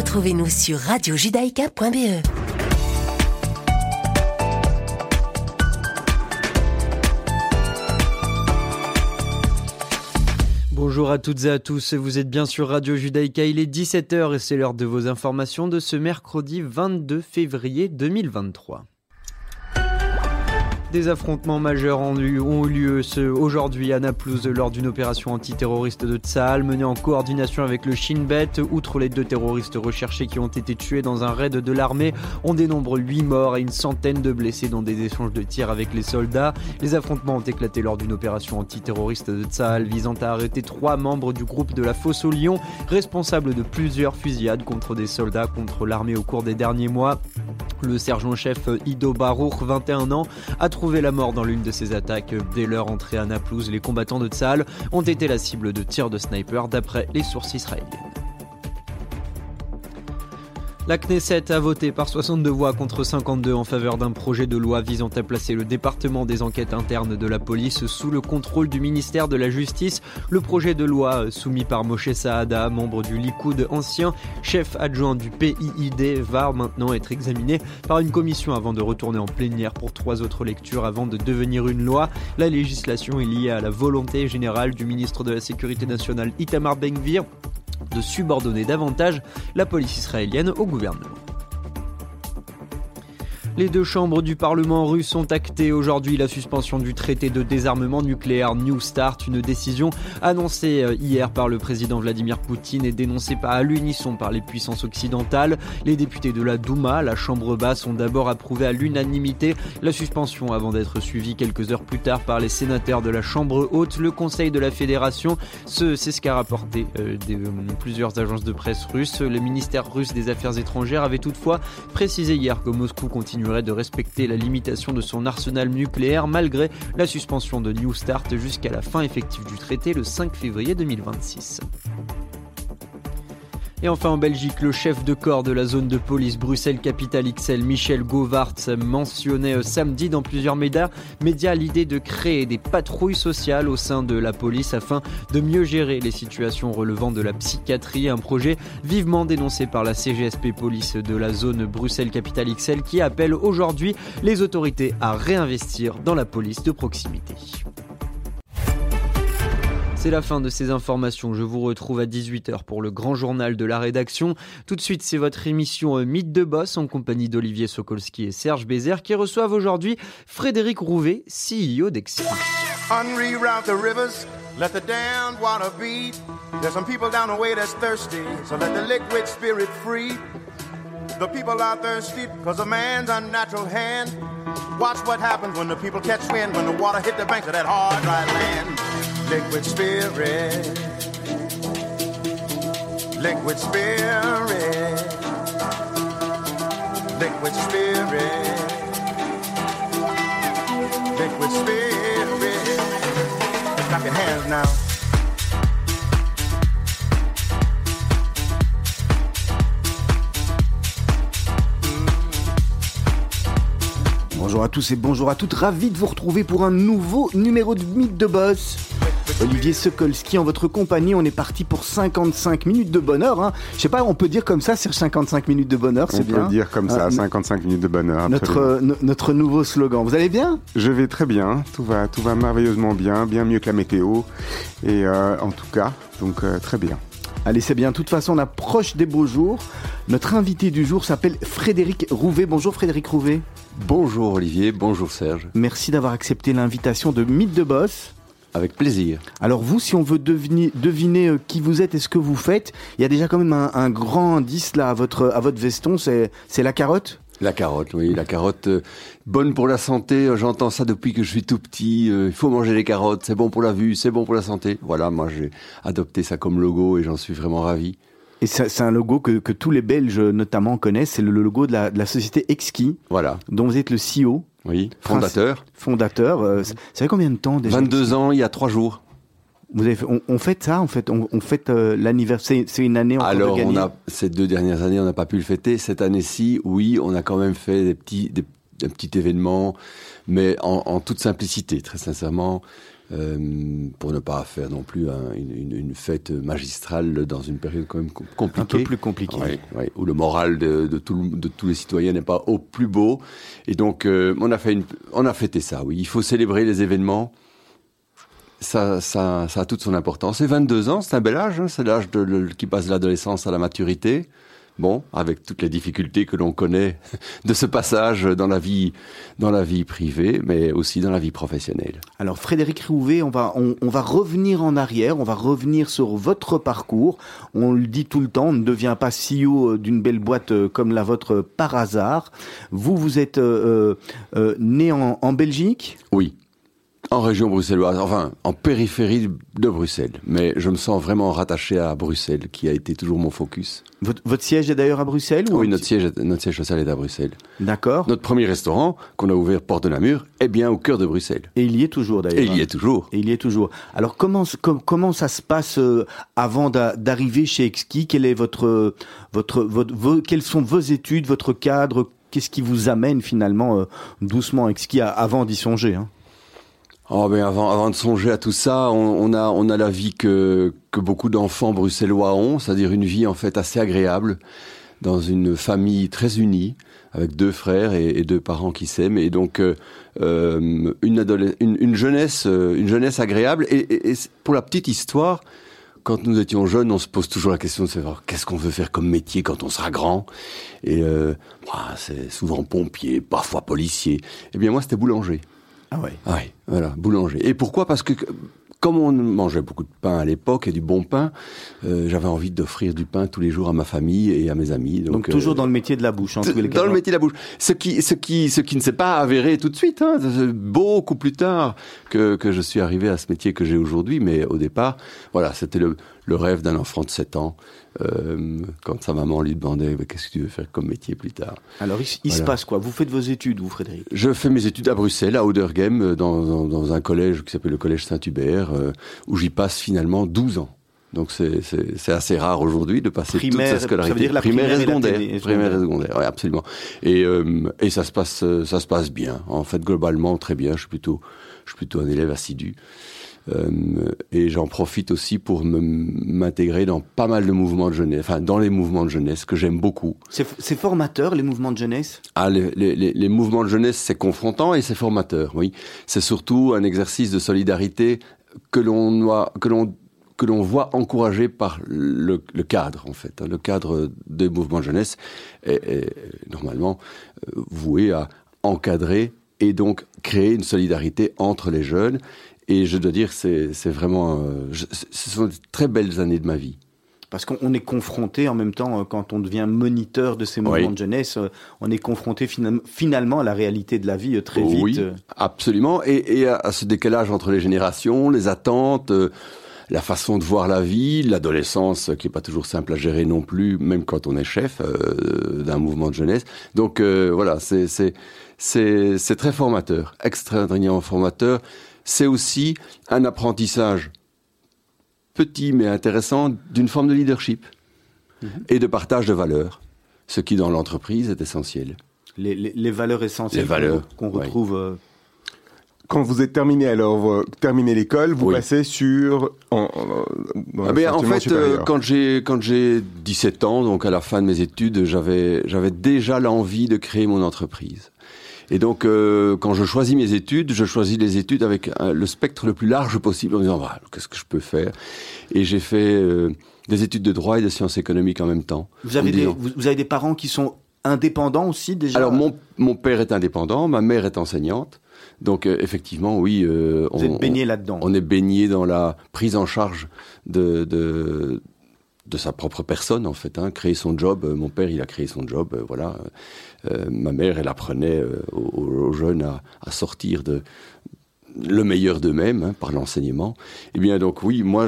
Retrouvez-nous sur radiojudaïka.be. Bonjour à toutes et à tous, vous êtes bien sur Radio Judaïka, il est 17h et c'est l'heure de vos informations de ce mercredi 22 février 2023. Des affrontements majeurs ont eu, lieu aujourd'hui à Naplouse lors d'une opération antiterroriste de Tsahal menée en coordination avec le Shin Bet. Outre les deux terroristes recherchés qui ont été tués dans un raid de l'armée, on dénombre 8 morts et une centaine de blessés dans des échanges de tirs avec les soldats. Les affrontements ont éclaté lors d'une opération antiterroriste de Tsahal visant à arrêter trois membres du groupe de la Fosse au Lion, responsables de plusieurs fusillades contre des soldats contre l'armée au cours des derniers mois. Le sergent-chef Ido Baruch, 21 ans, a trouvé la mort dans l'une de ces attaques. Dès leur entrée à Naplouse, les combattants de Tsahal ont été la cible de tirs de sniper d'après les sources israéliennes. La Knesset a voté par 62 voix contre 52 en faveur d'un projet de loi visant à placer le département des enquêtes internes de la police sous le contrôle du ministère de la Justice. Le projet de loi soumis par Moshe Saada, membre du Likoud ancien, chef adjoint du PIID, va maintenant être examiné par une commission avant de retourner en plénière pour trois autres lectures avant de devenir une loi. La législation est liée à la volonté générale du ministre de la Sécurité nationale Itamar Ben-Gvir de subordonner davantage la police israélienne au gouvernement. Les deux chambres du Parlement russe ont acté aujourd'hui la suspension du traité de désarmement nucléaire New Start, une décision annoncée euh, hier par le président Vladimir Poutine et dénoncée à l'unisson par les puissances occidentales. Les députés de la Douma, la chambre basse, ont d'abord approuvé à l'unanimité la suspension avant d'être suivie quelques heures plus tard par les sénateurs de la chambre haute. Le Conseil de la Fédération, c'est ce qu'a rapporté euh, euh, plusieurs agences de presse russes. Le ministère russe des Affaires étrangères avait toutefois précisé hier que Moscou continue de respecter la limitation de son arsenal nucléaire malgré la suspension de New Start jusqu'à la fin effective du traité le 5 février 2026. Et enfin en Belgique, le chef de corps de la zone de police Bruxelles-Capitale XL, Michel Govart, mentionnait euh, samedi dans plusieurs médias, médias l'idée de créer des patrouilles sociales au sein de la police afin de mieux gérer les situations relevant de la psychiatrie, un projet vivement dénoncé par la CGSP Police de la zone Bruxelles-Capitale XL qui appelle aujourd'hui les autorités à réinvestir dans la police de proximité. C'est la fin de ces informations. Je vous retrouve à 18h pour le grand journal de la rédaction. Tout de suite, c'est votre émission euh, Mythe de Boss en compagnie d'Olivier Sokolski et Serge Bézère qui reçoivent aujourd'hui Frédéric Rouvet, CEO d'Exi. Let the damned water. There's some people down the way that's thirsty, so let the liquid spirit free. The people are thirsty because of man's unnatural hand. Watch what happens when the people catch wind, when the water hit the banks of that hard, dry land. Liquid spirit, liquid spirit, liquid spirit, liquid spirit. Clap your hands now. Bonjour à tous et bonjour à toutes, ravi de vous retrouver pour un nouveau numéro de Mythe de Boss. Olivier Sokolski en votre compagnie. On est parti pour 55 minutes de bonheur. Hein. Je sais pas, on peut dire comme ça, c'est 55 minutes de bonheur, c'est bien. On peut dire comme ça, 55 euh, minutes de bonheur. Notre, euh, notre nouveau slogan. Vous allez bien? Je vais très bien. Tout va, tout va merveilleusement bien, bien mieux que la météo. Et euh, en tout cas, donc très bien. Allez, c'est bien. De toute façon, on approche des beaux jours. Notre invité du jour s'appelle Frédéric Rouvet. Bonjour Frédéric Rouvet. Bonjour Olivier, bonjour Serge. Merci d'avoir accepté l'invitation de Mythe de Boss. Avec plaisir. Alors vous, si on veut deviner, deviner euh, qui vous êtes et ce que vous faites, il y a déjà quand même un, grand indice là à votre, à votre veston, c'est la carotte? La carotte, oui, la carotte, euh, bonne pour la santé. Euh, j'entends ça depuis que je suis tout petit. il faut manger les carottes, c'est bon pour la vue, c'est bon pour la santé. Voilà, moi j'ai adopté ça comme logo et j'en suis vraiment ravi. Et c'est un logo que, que, tous les Belges notamment connaissent. C'est le logo de la, de la société Exki, voilà. dont vous êtes le CEO. Oui, fondateur. Fondateur. Euh, ça fait combien de temps déjà 22 ans, il y a trois jours. Vous avez on, fait ça en fait, on, on fête euh, l'anniversaire. C'est une année encore Alors, de on a ces deux dernières années, on n'a pas pu le fêter. Cette année-ci, oui, on a quand même fait des petits, des, un petit événement, mais en, en toute simplicité, très sincèrement. Euh, pour ne pas faire non plus une, fête magistrale dans une période quand même compliquée. Un peu plus compliquée. où le moral de, de, tous les citoyens n'est pas au plus beau. Et donc, euh, on, a fait une, on a fêté ça, oui. Il faut célébrer les événements. Ça, ça, ça a toute son importance. Et 22 ans, c'est un bel âge. Hein. c'est l'âge qui passe de l'adolescence à la maturité. Bon, avec toutes les difficultés que l'on connaît de ce passage dans la vie, dans la vie privée, mais aussi dans la vie professionnelle. Alors Frédéric Rouvet, on va, on, va revenir en arrière, on va revenir sur votre parcours. On le dit tout le temps, on ne devient pas CEO d'une belle boîte euh, comme la vôtre par hasard. Vous, vous êtes euh, euh, né en, en Belgique? Oui. En région bruxelloise, enfin en périphérie de Bruxelles, mais je me sens vraiment rattaché à Bruxelles, qui a été toujours mon focus. Votre, siège est d'ailleurs à Bruxelles Oui, notre siège, notre siège social est à Bruxelles. D'accord. Notre premier restaurant, qu'on a ouvert Porte de Namur, est bien au cœur de Bruxelles. Et il y est toujours d'ailleurs. Et il y est toujours. Et il y est toujours. Alors comment comment ça se passe euh, avant d'arriver chez Exki? Quel est votre votre, votre quelles sont vos études, votre cadre? Qu'est-ce qui vous amène finalement euh, doucement Exki avant d'y songer hein? Oh avant, de songer à tout ça, on, a, la vie que, beaucoup d'enfants bruxellois ont, c'est-à-dire une vie en fait assez agréable, dans une famille très unie, avec deux frères et, deux parents qui s'aiment, et donc euh, euh euh, une jeunesse agréable. Et, pour la petite histoire, quand nous étions jeunes, on se pose toujours la question de savoir qu'est-ce qu'on veut faire comme métier quand on sera grand. Et c'est souvent pompier, parfois policier. Eh bien moi, c'était boulanger. Ah oui. Ah oui, voilà, boulanger. Et pourquoi? Parce que comme on mangeait beaucoup de pain à l'époque et du bon pain, euh, j'avais envie d'offrir du pain tous les jours à ma famille et à mes amis. Donc, toujours euh, dans le métier de la bouche, en Dans le métier de la bouche. Ce qui, ce qui, ce qui ne s'est pas avéré tout de suite. Hein, beaucoup plus tard que que je suis arrivé à ce métier que j'ai aujourd'hui. Mais au départ, voilà, c'était le, le rêve d'un enfant de 7 ans. Euh, quand sa maman lui demandait qu'est-ce que tu veux faire comme métier plus tard. Alors il, se passe quoi? Vous faites vos études, vous Frédéric? Je fais mes études à Bruxelles, à Oudergem, dans, dans, dans un collège qui s'appelle le collège Saint-Hubert, euh, où j'y passe finalement 12 ans. Donc c'est assez rare aujourd'hui de passer primaire, toute sa scolarité. Ça veut dire la primaire, et secondaire. Et primaire et secondaire, oui, absolument. Et, euh, et ça se passe ça se passe bien. En fait, globalement, très bien. Je suis plutôt je suis plutôt un élève assidu. Euh, et j'en profite aussi pour m'intégrer dans pas mal de mouvements de jeunesse, enfin dans les mouvements de jeunesse que j'aime beaucoup. C'est formateur les mouvements de jeunesse? Ah, les, les, les mouvements de jeunesse c'est confrontant et c'est formateur, oui. C'est surtout un exercice de solidarité que l'on que l'on que l'on voit encouragé par le, le, cadre, en fait. Le cadre des mouvements de jeunesse est, est normalement euh, voué à encadrer et donc créer une solidarité entre les jeunes et je dois dire, c'est vraiment, euh, ce sont de très belles années de ma vie. Parce qu'on est confronté en même temps, euh, quand on devient moniteur de ces moments de jeunesse, euh, on est confronté finalement à la réalité de la vie très vite. Oui, absolument. Et, et, à ce décalage entre les générations, les attentes, la façon de voir la vie, l'adolescence qui est pas toujours simple à gérer non plus, même quand on est chef d'un mouvement de jeunesse. Donc voilà, c'est très formateur, extrêmement formateur c'est aussi un apprentissage petit mais intéressant d'une forme de leadership mhm. et de partage de valeurs, ce qui dans l'entreprise est essentiel. Les, valeurs essentielles qu'on retrouve. Euh, quand vous êtes terminé alors terminé l'école, vous passez sur en, en, ah, en fait euh, quand j'ai quand j'ai 17 ans donc à la fin de mes études, j'avais j'avais déjà l'envie de créer mon entreprise. Et donc, euh, quand je choisis mes études, je choisis les études avec euh, le spectre le plus large possible en me disant, bah, qu'est-ce que je peux faire? Et j'ai fait euh, des études de droit et de sciences économiques en même temps. Vous avez, des, vous, avez des parents qui sont indépendants aussi déjà? Alors, mon, mon père est indépendant, ma mère est enseignante. Donc effectivement, oui, euh, Vous on, êtes baigné là-dedans. On est baigné dans la prise en charge de, de, de sa propre personne en fait, hein, créer son job. mon père, il a créé son job, voilà. Euh, ma mère, elle apprenait euh, aux, jeunes à, à, sortir de, le meilleur d'eux-mêmes hein, par l'enseignement. Eh bien, donc oui, moi,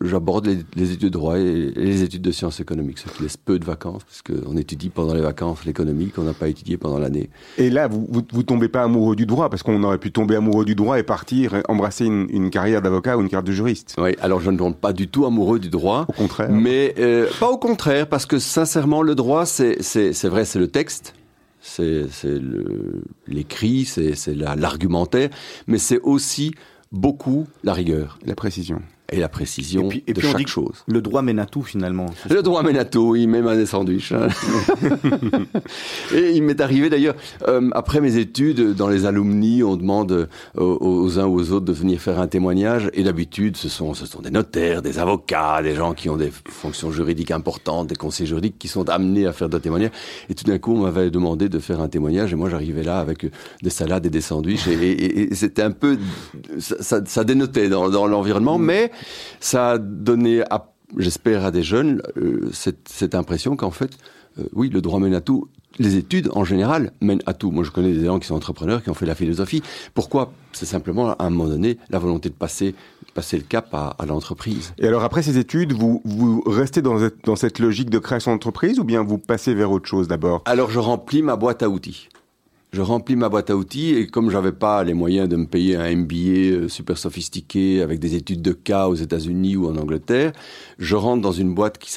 j'aborde je, les, études de droit et les études de sciences économiques, ce qui laisse peu de vacances, parce qu'on étudie pendant les vacances l'économie qu'on n'a pas étudié pendant l'année. Et là, vous, vous, tombez pas amoureux du droit, parce qu'on aurait pu tomber amoureux du droit et partir embrasser une, carrière d'avocat ou une carrière de juriste. Oui, alors je ne tombe pas du tout amoureux du droit. Au contraire. Mais euh, pas au contraire, parce que sincèrement, le droit, c'est vrai, c'est le texte c'est l'écrit, c'est l'argumentaire, mais c'est aussi beaucoup la rigueur. La précision et la précision et puis, et de puis on chaque dit chose. Le droit mène à tout finalement. Le droit mène à tout, oui, même à des sandwichs. Hein. et il m'est arrivé d'ailleurs, euh, après mes études, dans les alumni, on demande euh, aux, aux, uns ou aux autres de venir faire un témoignage. Et d'habitude, ce sont, ce sont des notaires, des avocats, des gens qui ont des fonctions juridiques importantes, des conseils juridiques qui sont amenés à faire des témoignages. Et tout d'un coup, on m'avait demandé de faire un témoignage. Et moi, j'arrivais là avec des salades et des sandwichs. Et, et, et c'était un peu, ça, ça, ça dénotait dans, dans l'environnement, mais ça a donné, j'espère, à des jeunes euh, cette, cette, impression qu'en fait, euh, oui, le droit mène à tout. Les études, en général, mènent à tout. Moi, je connais des gens qui sont entrepreneurs, qui ont fait la philosophie. Pourquoi? C'est simplement, à un moment donné, la volonté de passer, passer le cap à, à l'entreprise. Et alors, après ces études, vous, vous restez dans, dans cette logique de création d'entreprise ou bien vous passez vers autre chose d'abord? Alors, je remplis ma boîte à outils je remplis ma boîte à outils et comme j'avais pas les moyens de me payer un MBA super sophistiqué avec des études de cas aux États-Unis ou en Angleterre, je rentre dans une boîte qui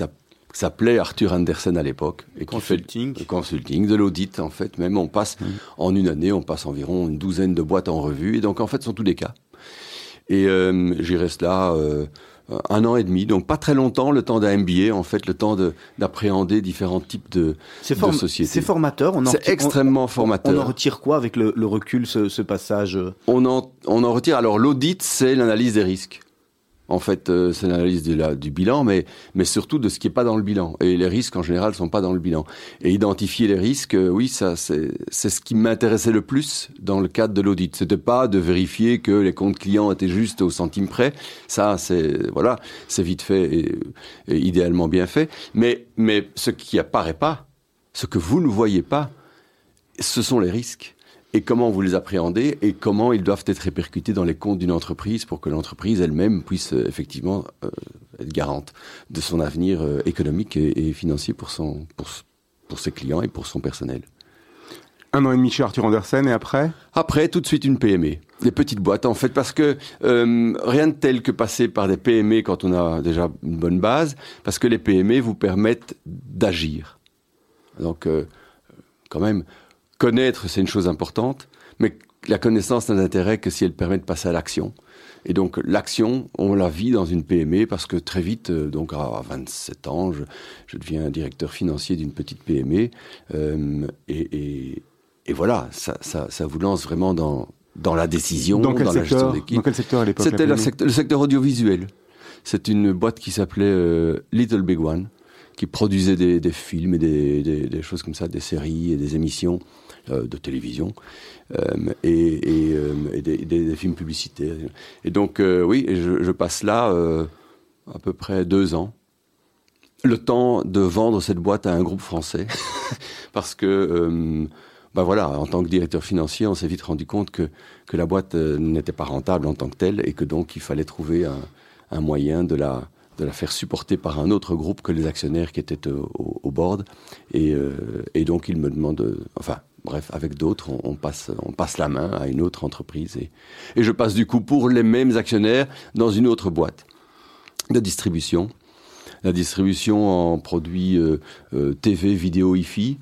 s'appelait Arthur Andersen à l'époque et consulting, qui fait consulting, de l'audit en fait. Même on passe mmh. en une année, on passe environ une douzaine de boîtes en revue et donc en fait ce sont tous des cas. Et euh, j'y reste là. Euh, un an et demi, donc pas très longtemps, le temps d'un MBA, en fait, le temps d'appréhender différents types de, de sociétés. C'est formateur, on en C'est extrêmement on, formateur. On en retire quoi avec le, le recul, ce, ce passage on en, on en retire, alors l'audit, c'est l'analyse des risques. En fait, euh, c'est l'analyse du bilan, mais, surtout de ce qui n'est pas dans le bilan. Et les risques, en général, sont pas dans le bilan. Et identifier les risques, euh, oui, ça, c'est ce qui m'intéressait le plus dans le cadre de l'audit. C'était pas de vérifier que les comptes clients étaient juste au centime près. Ça, c'est voilà, vite fait et, idéalement bien fait. Mais, mais ce qui apparaît pas, ce que vous ne voyez pas, ce sont les risques et comment vous les appréhendez et comment ils doivent être répercutés dans les comptes d'une entreprise pour que l'entreprise elle-même puisse euh, effectivement euh, être garante de son avenir euh, économique et, et, financier pour, son, pour, pour ses clients et pour son personnel. Un an et demi chez Arthur Andersen et après? Après, tout de suite une PME. Des petites boîtes en fait, parce que euh, rien de tel que passer par des PME quand on a déjà une bonne base, parce que les PME vous permettent d'agir. Donc, quand même, connaître, c'est une chose importante, mais la connaissance n'a d'intérêt que si elle permet de passer à l'action. Et donc l'action, on la vit dans une PME parce que très vite, euh, donc à 27 ans, je, je deviens directeur financier d'une petite PME. Euh, et, et, et, voilà, ça, ça, ça, vous lance vraiment dans, dans la décision, dans, quel dans secteur, la gestion d'équipe. Dans quel secteur à l'époque C'était le secteur audiovisuel. C'est une boîte qui s'appelait euh, Little Big One, qui produisait des, des films et des, des, des, choses comme ça, des séries et des émissions de télévision euh, et, euh, des, films publicitaires. Et donc, euh, oui, je, passe là euh, à peu près deux ans. Le temps de vendre cette boîte à un groupe français, parce que ben voilà, en tant que directeur financier, on s'est vite rendu compte que, que la boîte n'était pas rentable en tant que telle et que donc il fallait trouver un moyen de la, de la faire supporter par un autre groupe que les actionnaires qui étaient au, au, board. Et, euh, et, donc, il me demande, enfin, bref, avec d'autres, on, on, passe, on passe la main à une autre entreprise. Et, et je passe du coup pour les mêmes actionnaires dans une autre boîte de distribution. La distribution en produits euh, euh, TV, vidéo, IFI.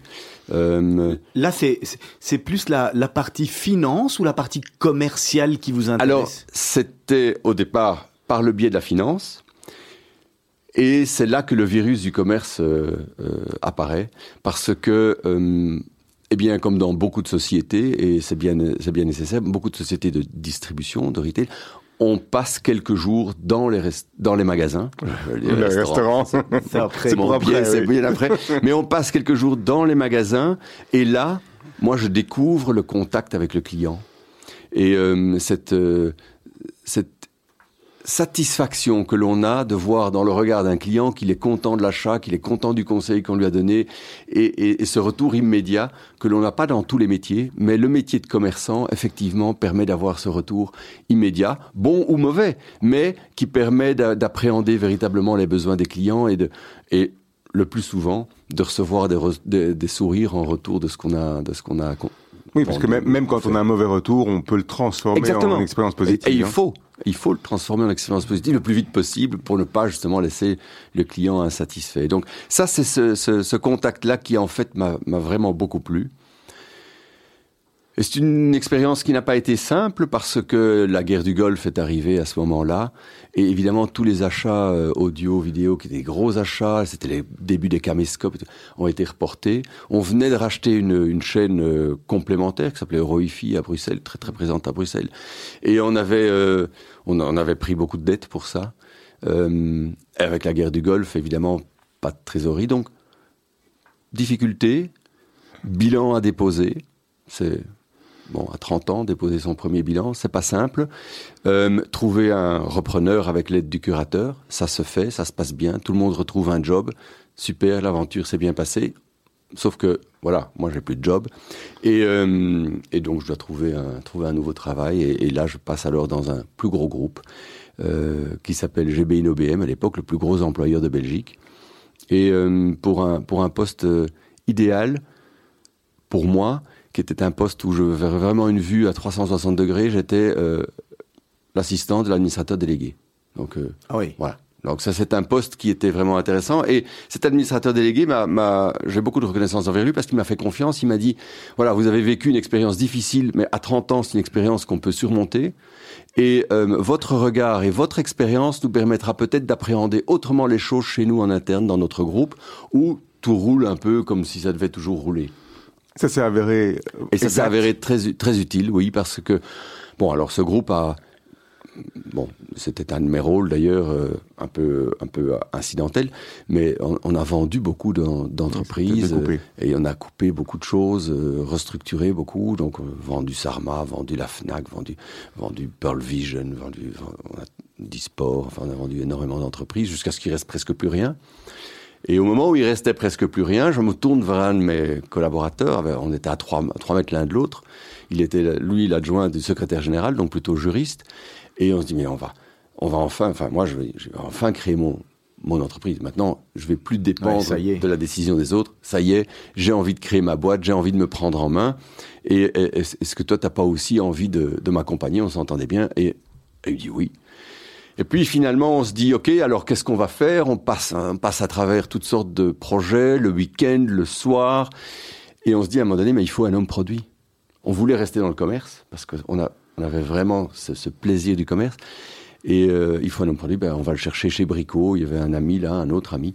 Euh, Là, c'est plus la, la, partie finance ou la partie commerciale qui vous intéresse? Alors, c'était au départ par le biais de la finance. Et c'est là que le virus du commerce euh, euh, apparaît, parce que, euh, eh bien, comme dans beaucoup de sociétés, et c'est bien, c'est bien nécessaire, beaucoup de sociétés de distribution, de retail, on passe quelques jours dans les, dans les magasins. Les, les restaurants. C'est mon pied, c'est bien après. Mais on passe quelques jours dans les magasins, et là, moi, je découvre le contact avec le client. Et euh, cette, euh, cette satisfaction que l'on a de voir dans le regard d'un client qu'il est content de l'achat, qu'il est content du conseil qu'on lui a donné, et, et, et ce retour immédiat que l'on n'a pas dans tous les métiers, mais le métier de commerçant, effectivement, permet d'avoir ce retour immédiat, bon ou mauvais, mais qui permet d'appréhender véritablement les besoins des clients et, de, et le plus souvent de recevoir des, des, des sourires en retour de ce qu'on a, de ce qu'on a oui, parce que même, même quand on a un mauvais retour, on peut le transformer Exactement. en expérience positive. Et, et il hein. faut, il faut le transformer en expérience positive le plus vite possible pour ne pas justement laisser le client insatisfait. Donc ça, c'est ce, ce, contact-là qui en fait m'a vraiment beaucoup plu. C'est une expérience qui n'a pas été simple parce que la guerre du Golfe est arrivée à ce moment-là. Et évidemment, tous les achats euh, audio, vidéo, qui étaient des gros achats, c'était les débuts des caméscopes, ont été reportés. On venait de racheter une, chaîne euh, complémentaire qui s'appelait Euroifi à Bruxelles, très très présente à Bruxelles. Et on avait, euh, on en avait pris beaucoup de dettes pour ça. Avec la guerre du Golfe, évidemment, pas de trésorerie. Donc, difficulté, bilan à déposer. C'est bon, à 30 ans, déposer son premier bilan, c'est pas simple. Euh, trouver un repreneur avec l'aide du curateur, ça se fait, ça se passe bien, tout le monde retrouve un job, super, l'aventure s'est bien passée. Sauf que, voilà, moi j'ai plus de job. Et, euh, donc je dois trouver un, nouveau travail. Et, là, je passe alors dans un plus gros groupe euh, qui s'appelle GB InnoBM, à l'époque le plus gros employeur de Belgique. Et pour, un, poste idéal, pour moi, qui était un poste où je verrais vraiment une vue à 360 degrés, j'étais euh, l'assistant de l'administrateur délégué. Donc euh, Ah oui. voilà. Donc ça, c'est un poste qui était vraiment intéressant. Et cet administrateur délégué, m'a, j'ai beaucoup de reconnaissance envers lui parce qu'il m'a fait confiance. Il m'a dit, voilà, vous avez vécu une expérience difficile, mais à 30 ans, c'est une expérience qu'on peut surmonter. Et euh, votre regard et votre expérience nous permettra peut-être d'appréhender autrement les choses chez nous en interne, dans notre groupe, où tout roule un peu comme si ça devait toujours rouler. Ça s'est avéré. euh, Et ça s'est avéré très, très utile, oui, parce que, bon, alors ce groupe a, bon, c'était un de mes rôles d'ailleurs, euh, un peu, un peu incidentel, mais on, on a vendu beaucoup d'en- d'entreprises, euh, et on a coupé beaucoup de choses, euh, restructuré beaucoup, donc vendu Sarma, vendu la Fnac, vendu, vendu Pearl Vision, vendu, on a dit sport, enfin on a vendu énormément d'entreprises jusqu'à ce qu'il reste presque plus rien. Et au moment où il restait presque plus rien, je me tourne vers un de mes collaborateurs. On était à 3, mètres l'un de l'autre. Il était, lui, l'adjoint du secrétaire général, donc plutôt juriste. Et on se dit, mais on va, on va enfin, enfin, moi, je vais, je vais enfin créer mon, mon entreprise. Maintenant, je vais plus dépendre Ouais, de la décision des autres. Ça y est, j'ai envie de créer ma boîte, j'ai envie de me prendre en main. Et, et- est-ce que toi, t'as pas aussi envie de, de m'accompagner? On s'entendait bien. Et, et il dit oui. Et puis finalement, on se dit, OK, alors qu'est-ce qu'on va faire? On passe, on passe à travers toutes sortes de projets, le week-end, le soir. Et on se dit à un moment donné, mais il faut un homme produit. On voulait rester dans le commerce, parce qu'on a, on avait vraiment ce, ce plaisir du commerce. Et euh, il faut un homme produit, ben, on va le chercher chez Brico. Il y avait un ami là, un autre ami,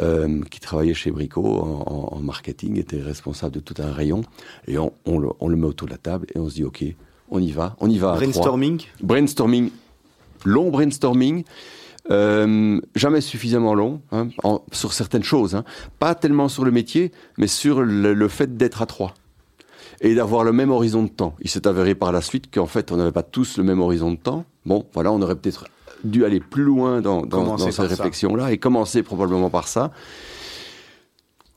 euh, qui travaillait chez Brico en, marketing, était responsable de tout un rayon. Et on, on le, on le met autour de la table et on se dit, OK, on y va, on y va. à Brainstorming brainstorming, long brainstorming, euh, jamais suffisamment long hein, en- sur certaines choses, hein. pas tellement sur le métier, mais sur le, le fait d'être à trois et d'avoir le même horizon de temps. Il s'est avéré par la suite qu'en fait, on n'avait pas tous le même horizon de temps. Bon, voilà, on aurait peut-être dû aller plus loin dans, dans, ça. réflexion-là et commencer probablement par ça.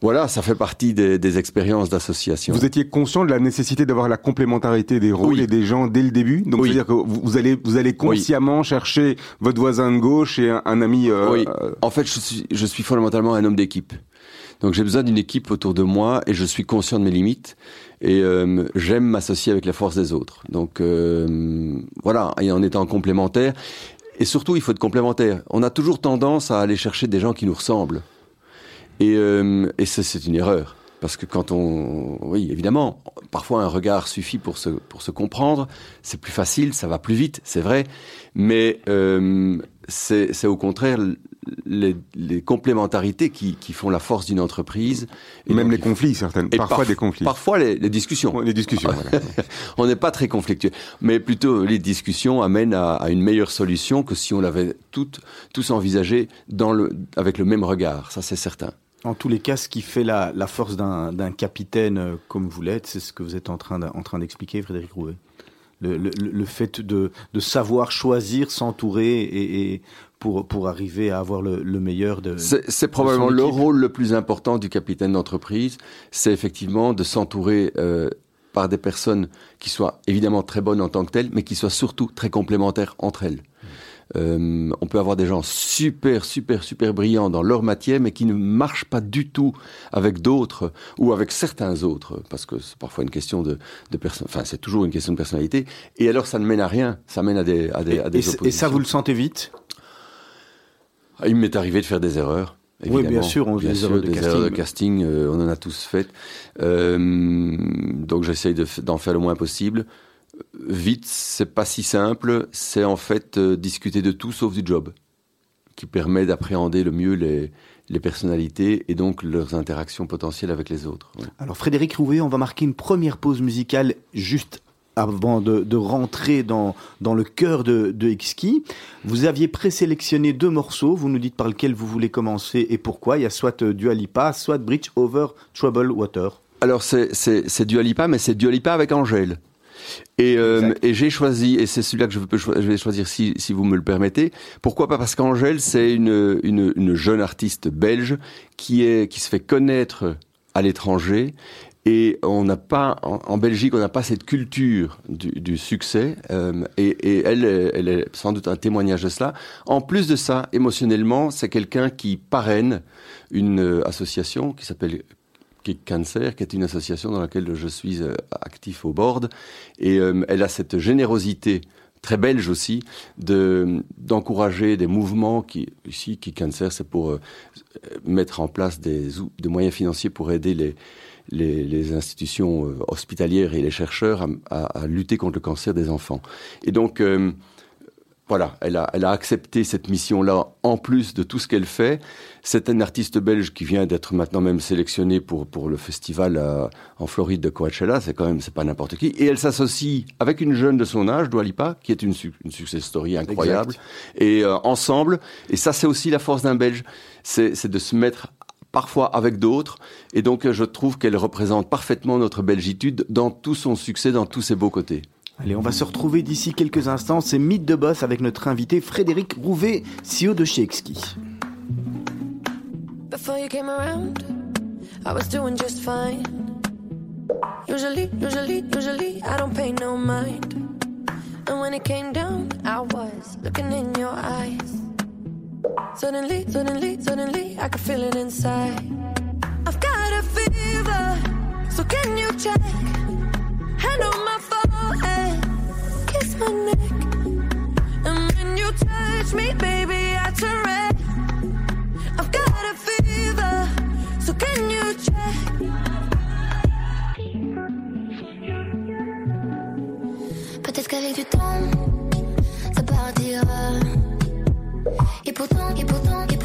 Voilà, ça fait partie des, des expériences d'association. Vous étiez conscient de la nécessité d'avoir la complémentarité des rôles Oui. et des gens dès le début. Donc, Oui. c'est-à-dire que vous, vous allez, vous allez consciemment chercher votre voisin de gauche et un, un ami. euh, Oui. euh, En fait, je suis, je suis fondamentalement un homme d'équipe. Donc j'ai besoin d'une équipe autour de moi et je suis conscient de mes limites et euh, j'aime m'associer avec la force des autres. Donc euh, voilà, et en étant complémentaire. Et surtout, il faut être complémentaire. On a toujours tendance à aller chercher des gens qui nous ressemblent. Et, euh, et c'est une erreur. Parce que quand on... Oui, évidemment, parfois un regard suffit pour se, pour se comprendre. C'est plus facile, ça va plus vite, c'est vrai. Mais euh, c'est au contraire les, les complémentarités qui, qui font la force d'une entreprise. Et même les conflits, certaines. et Parfois parf- des conflits. Parfois les, les discussions. Les discussions. voilà. On n'est pas très conflictueux, mais plutôt les discussions amènent à, à une meilleure solution que si on l'avait toutes, tous envisagé dans le, avec le même regard. Ça, c'est certain. En tous les cas, ce qui fait la, la force d'un capitaine euh, comme vous l'êtes, c'est ce que vous êtes en train d'expliquer, Frédéric Rouet. Le, le- le fait de, de savoir choisir, s'entourer et, et pour, pour arriver à avoir le, le meilleur de. C'est c'est probablement son le rôle le plus important du capitaine d'entreprise, c'est effectivement de s'entourer euh, par des personnes qui soient évidemment très bonnes en tant que telles, mais qui soient surtout très complémentaires entre elles. Euh, on peut avoir des gens super, super, super brillants dans leur matière, mais qui ne marchent pas du tout avec d'autres ou avec certains autres, parce que c'est parfois une question de, de personne. Enfin, c'est toujours une question de personnalité. Et alors, ça ne mène à rien. Ça mène à des, à des, et, à des et- et ça, vous le sentez vite? Ah, Il m'est arrivé de faire des erreurs. Évidemment. Oui, bien sûr, on bien des sûr, erreurs de des casting. erreurs de casting, euh, on en a tous faites. Euh, donc j'essaye d'en faire le moins possible. Vite, c'est pas si simple. C'est en fait euh, discuter de tout sauf du job, qui permet d'appréhender le mieux les, les personnalités et donc leurs interactions potentielles avec les autres. ouais. Alors Frédéric Rouvet, on va marquer une première pause musicale juste avant de, de rentrer dans, dans le cœur de, de Exki. Vous aviez présélectionné deux morceaux, vous nous dites par lequel vous voulez commencer et pourquoi. Il y a soit euh, Dua Lipa, soit Bridge Over Troubled Water. Alors c'est Dua Lipa, mais c'est Dua Lipa avec Angèle. Et, euh, et j'ai choisi, et c'est celui-là que je, peux, cho- je vais choisir si, si vous me le permettez. Pourquoi pas? Parce qu'Angèle, c'est une, une, une jeune artiste belge qui, est, qui se fait connaître à l'étranger. Et on n'a pas, en, en Belgique, on n'a pas cette culture du, du succès. euh, et, et elle, est- elle est sans doute un témoignage de cela. En plus de ça, émotionnellement, c'est quelqu'un qui parraine une euh, association qui s'appelle Kick Cancer, qui est une association dans laquelle je suis euh, actif au board. Et euh, elle a cette générosité très belge aussi de d'encourager des mouvements qui ici Kick Cancer c'est pour euh, mettre en place des, des moyens financiers pour aider les les, institutions hospitalières et les chercheurs à, lutter contre le cancer des enfants. Et donc voilà, elle a, elle a accepté cette mission-là en plus de tout ce qu'elle fait. C'est une artiste belge qui vient d'être maintenant même sélectionnée pour, pour le festival euh, en Floride de Coachella. C'est quand même, c'est pas n'importe qui. Et elle s'associe avec une jeune de son âge, Dua Lipa, qui est une, une success story incroyable. Et euh, ensemble, et ça c'est aussi la force d'un Belge, c'est c'est de se mettre parfois avec d'autres. Et donc euh, je trouve qu'elle représente parfaitement notre belgitude dans tout son succès, dans tous ses beaux côtés. Allez, on va se retrouver d'ici quelques instants. C'est Mythe de Boss avec notre invité Frédéric Rouvet, CEO de chez Exki. Before you came around, I was doing just fine. Usually, usually, usually, I don't pay no mind. And when it came down, I was looking in your eyes. Suddenly, suddenly, suddenly, I could feel it inside. I've got a fever, so can you check? Hand on my forehead, neck. And when you touch me, baby, I turn red. I've got a fever, so can you check? Peut-être qu'avec du temps, ça partira. Et pourtant, et pourtant, et pourtant,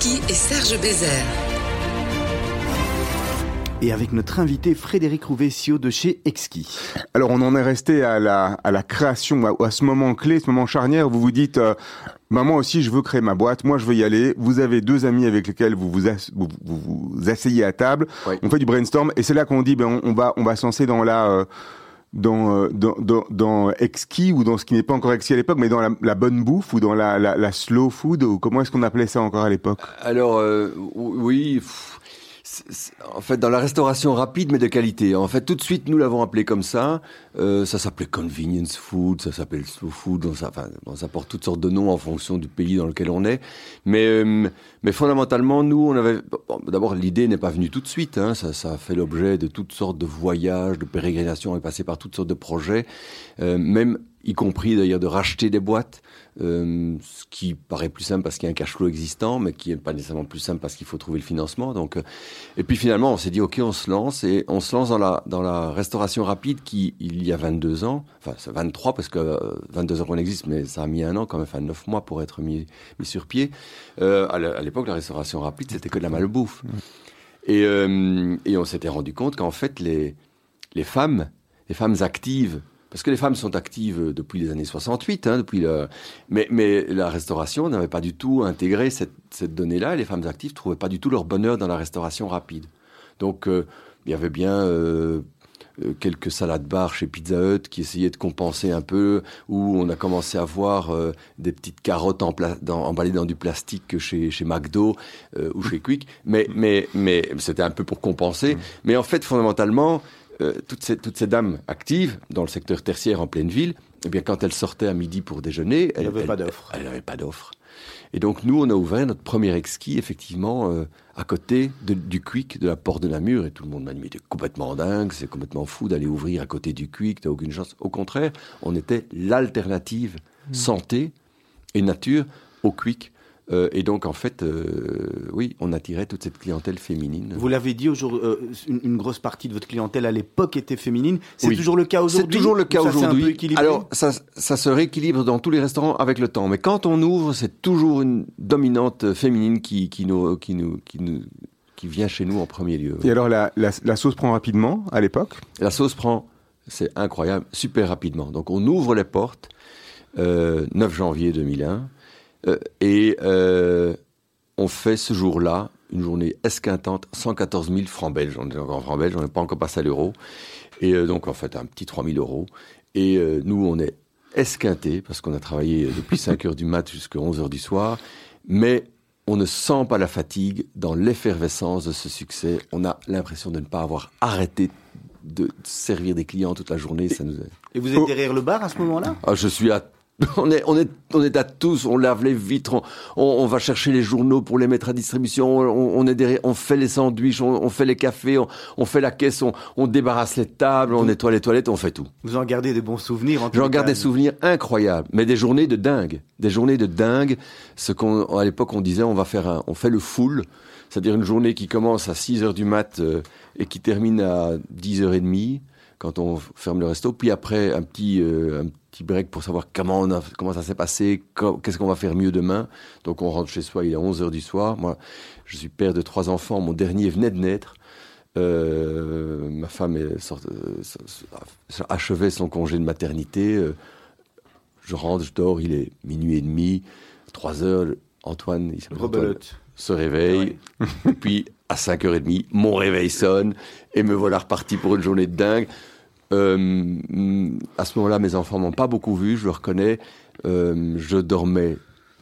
Et Serge Bézère. Et avec notre invité Frédéric Rouvet, CEO de chez Exki. Alors on en est resté à la, à la création, à, à ce moment clé, ce moment charnière où vous vous dites, euh, bah, moi aussi je veux créer ma boîte, moi je veux y aller. Vous avez deux amis avec lesquels vous vous, vous, vous, vous asseyez à table, on fait du brainstorm et c'est là qu'on dit, ben, on, on va, on va se lancer dans la... euh, dans, euh, dans, dans, dans exquis ou dans ce qui n'est pas encore exquis à l'époque, mais dans la, bonne bouffe ou dans la, la, slow food ou comment est-ce qu'on appelait ça encore à l'époque? Alors, euh, oui. En fait, dans la restauration rapide, mais de qualité. En fait, tout de suite, nous l'avons appelé comme ça. Euh, ça s'appelait convenience food, ça s'appelle slow food. On, ça, enfin, porte toutes sortes de noms en fonction du pays dans lequel on est. Mais, euh, mais fondamentalement, nous, on avait. D'abord, l'idée n'est pas venue tout de suite. Hein, ça, ça a fait l'objet de toutes sortes de voyages, de pérégrinations. On est passé par toutes sortes de projets, euh, même y compris d'ailleurs de racheter des boîtes. Euh, ce qui paraît plus simple parce qu'il y a un cash flow existant, mais qui n'est pas nécessairement plus simple parce qu'il faut trouver le financement. Donc, euh, et puis finalement, on s'est dit, OK, on se lance, et on se lance dans la, dans la restauration rapide qui, il y a 22 ans, enfin, c'est 23 parce que euh, 22 ans qu'on existe, mais ça a mis un an quand même, enfin 9 mois pour être mis, mis sur pied. Euh, à l'é- à l'époque, la restauration rapide, c'était que de la malbouffe. Et, et on s'était rendu compte qu'en fait, les, les femmes, les femmes actives, parce que les femmes sont actives depuis les années 68, hein, depuis le... mais, mais la restauration n'avait pas du tout intégré cette, cette donnée-là. et Les femmes actives trouvaient pas du tout leur bonheur dans la restauration rapide. Donc, euh, il y avait bien euh, euh, quelques salades bars chez Pizza Hut qui essayaient de compenser un peu, où on a commencé à voir euh, des petites carottes en pla- dans- emballées dans du plastique que chez, chez McDo ou chez Quick. Mais, mais, mais c'était un peu pour compenser. Mais en fait, fondamentalement, euh, toutes, ces, toutes ces dames actives dans le secteur tertiaire en pleine ville, eh bien, quand elles sortaient à midi pour déjeuner, elles- pas d'offre. elle n'avait pas d'offre. Et donc, nous, on a ouvert notre premier exquis, effectivement, euh, à côté de- du Quick, de la porte de Namur. Et tout le monde m'a dit, mais t'es complètement dingue, c'est complètement fou d'aller ouvrir à côté du Quick, t'as aucune chance. Au contraire, on était l'alternative santé et nature au Quick. Euh, et donc, en fait, euh, oui, on attirait toute cette clientèle féminine. Vous l'avez dit, aujourd'hui, euh, une, une grosse partie de votre clientèle à l'époque était féminine. C'est Oui. toujours le cas aujourd'hui C'est toujours le cas aujourd'hui. Alors, ça, ça se rééquilibre dans tous les restaurants avec le temps. Mais quand on ouvre, c'est toujours une dominante féminine qui, qui, nous, qui, nous, qui, nous, qui vient chez nous en premier lieu. Et alors la, la, la sauce prend rapidement à l'époque? La sauce prend, c'est incroyable, super rapidement. Donc, on ouvre les portes, euh, 9 janvier 2001, euh, et euh, on fait ce jour-là une journée esquintante, 114 000 francs belges. On est encore en francs belges, on n'est pas encore passé à l'euro. Et euh, donc, en fait, un petit 3 000 euros. Et nous, on est esquinté parce qu'on a travaillé depuis 5 heures du mat jusqu'à 11 heures du soir. Mais on ne sent pas la fatigue dans l'effervescence de ce succès. On a l'impression de ne pas avoir arrêté de servir des clients toute la journée. Ça nous Et vous êtes derrière le bar à ce moment-là? Ah, je suis à. On est, on, est, on est à tous, on lave les vitres, on, on, on va chercher les journaux pour les mettre à distribution, on, on est derrière, on fait les sandwichs, on, on fait les cafés, on, on fait la caisse, on, on débarrasse les tables, on nettoie les toilettes, on fait tout. Vous en gardez des bons souvenirs en tout J'en garde des souvenirs incroyables, mais des journées de dingue, des journées de dingue. Ce qu'on, à l'époque, on disait, on va faire un, on fait le full, c'est-à-dire une journée qui commence à 6 heures du mat euh, et qui termine à 10 heures et demie quand on ferme le resto. Puis après, un petit, euh, un petit break pour savoir comment, on a- comment ça s'est passé, qu'est-ce qu'on va faire mieux demain. Donc on rentre chez soi, il est 11 heures du soir. Moi, je suis père de trois enfants. Mon dernier venait de naître. Euh, ma femme est euh, achevait son congé de maternité. Euh, je rentre, je dors, il est minuit et demi, 3 heures. Antoine, il se réveille. et puis, à 5h30, mon réveil sonne. Et me voilà reparti pour une journée de dingue. Euh, à ce moment-là, mes enfants m'ont pas beaucoup vu, je le reconnais. Euh, je dormais,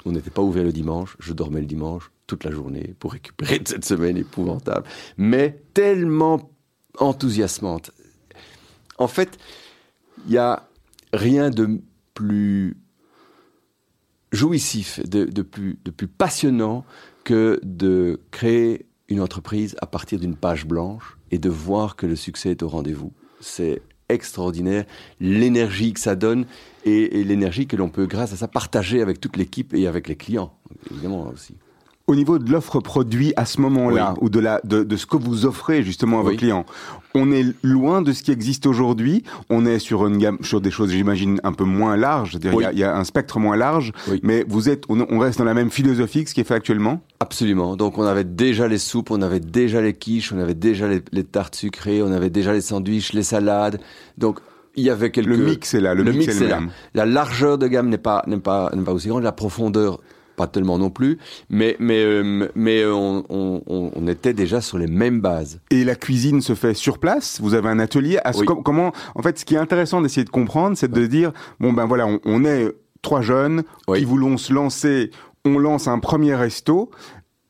on n'était pas ouvert le dimanche, je dormais le dimanche toute la journée pour récupérer de cette semaine épouvantable. Mais tellement enthousiasmante. En fait, il y a rien de plus jouissif, de, de plus, de plus passionnant que de créer une entreprise à partir d'une page blanche et de voir que le succès est au rendez-vous. C'est extraordinaire, l'énergie que ça donne et, l'énergie que l'on peut, grâce à ça, partager avec toute l'équipe et avec les clients, évidemment aussi. Au niveau de l'offre produit à ce moment-là, Oui. ou de, la, de, de ce que vous offrez justement à vos clients, on est loin de ce qui existe aujourd'hui. On est sur une gamme, sur des choses, j'imagine, un peu moins larges. Il y Oui. y, a un spectre moins large, Oui. mais vous êtes, on, on reste dans la même philosophie que ce qui est fait actuellement? Absolument. Donc on avait déjà les soupes, on avait déjà les quiches, on avait déjà les, les tartes sucrées, on avait déjà les sandwichs, les salades. Donc il y avait quelques... Le mix est là, le, mix, est le là. La largeur de gamme n'est pas, n'est pas, n'est pas aussi grande, la profondeur pas tellement non plus, mais mais euh, mais on, on, on, était déjà sur les mêmes bases. Et la cuisine se fait sur place? Vous avez un atelier? À ce, comment En fait, ce qui est intéressant d'essayer de comprendre, c'est de dire bon ben voilà, on, on est trois jeunes qui voulons se lancer. On lance un premier resto.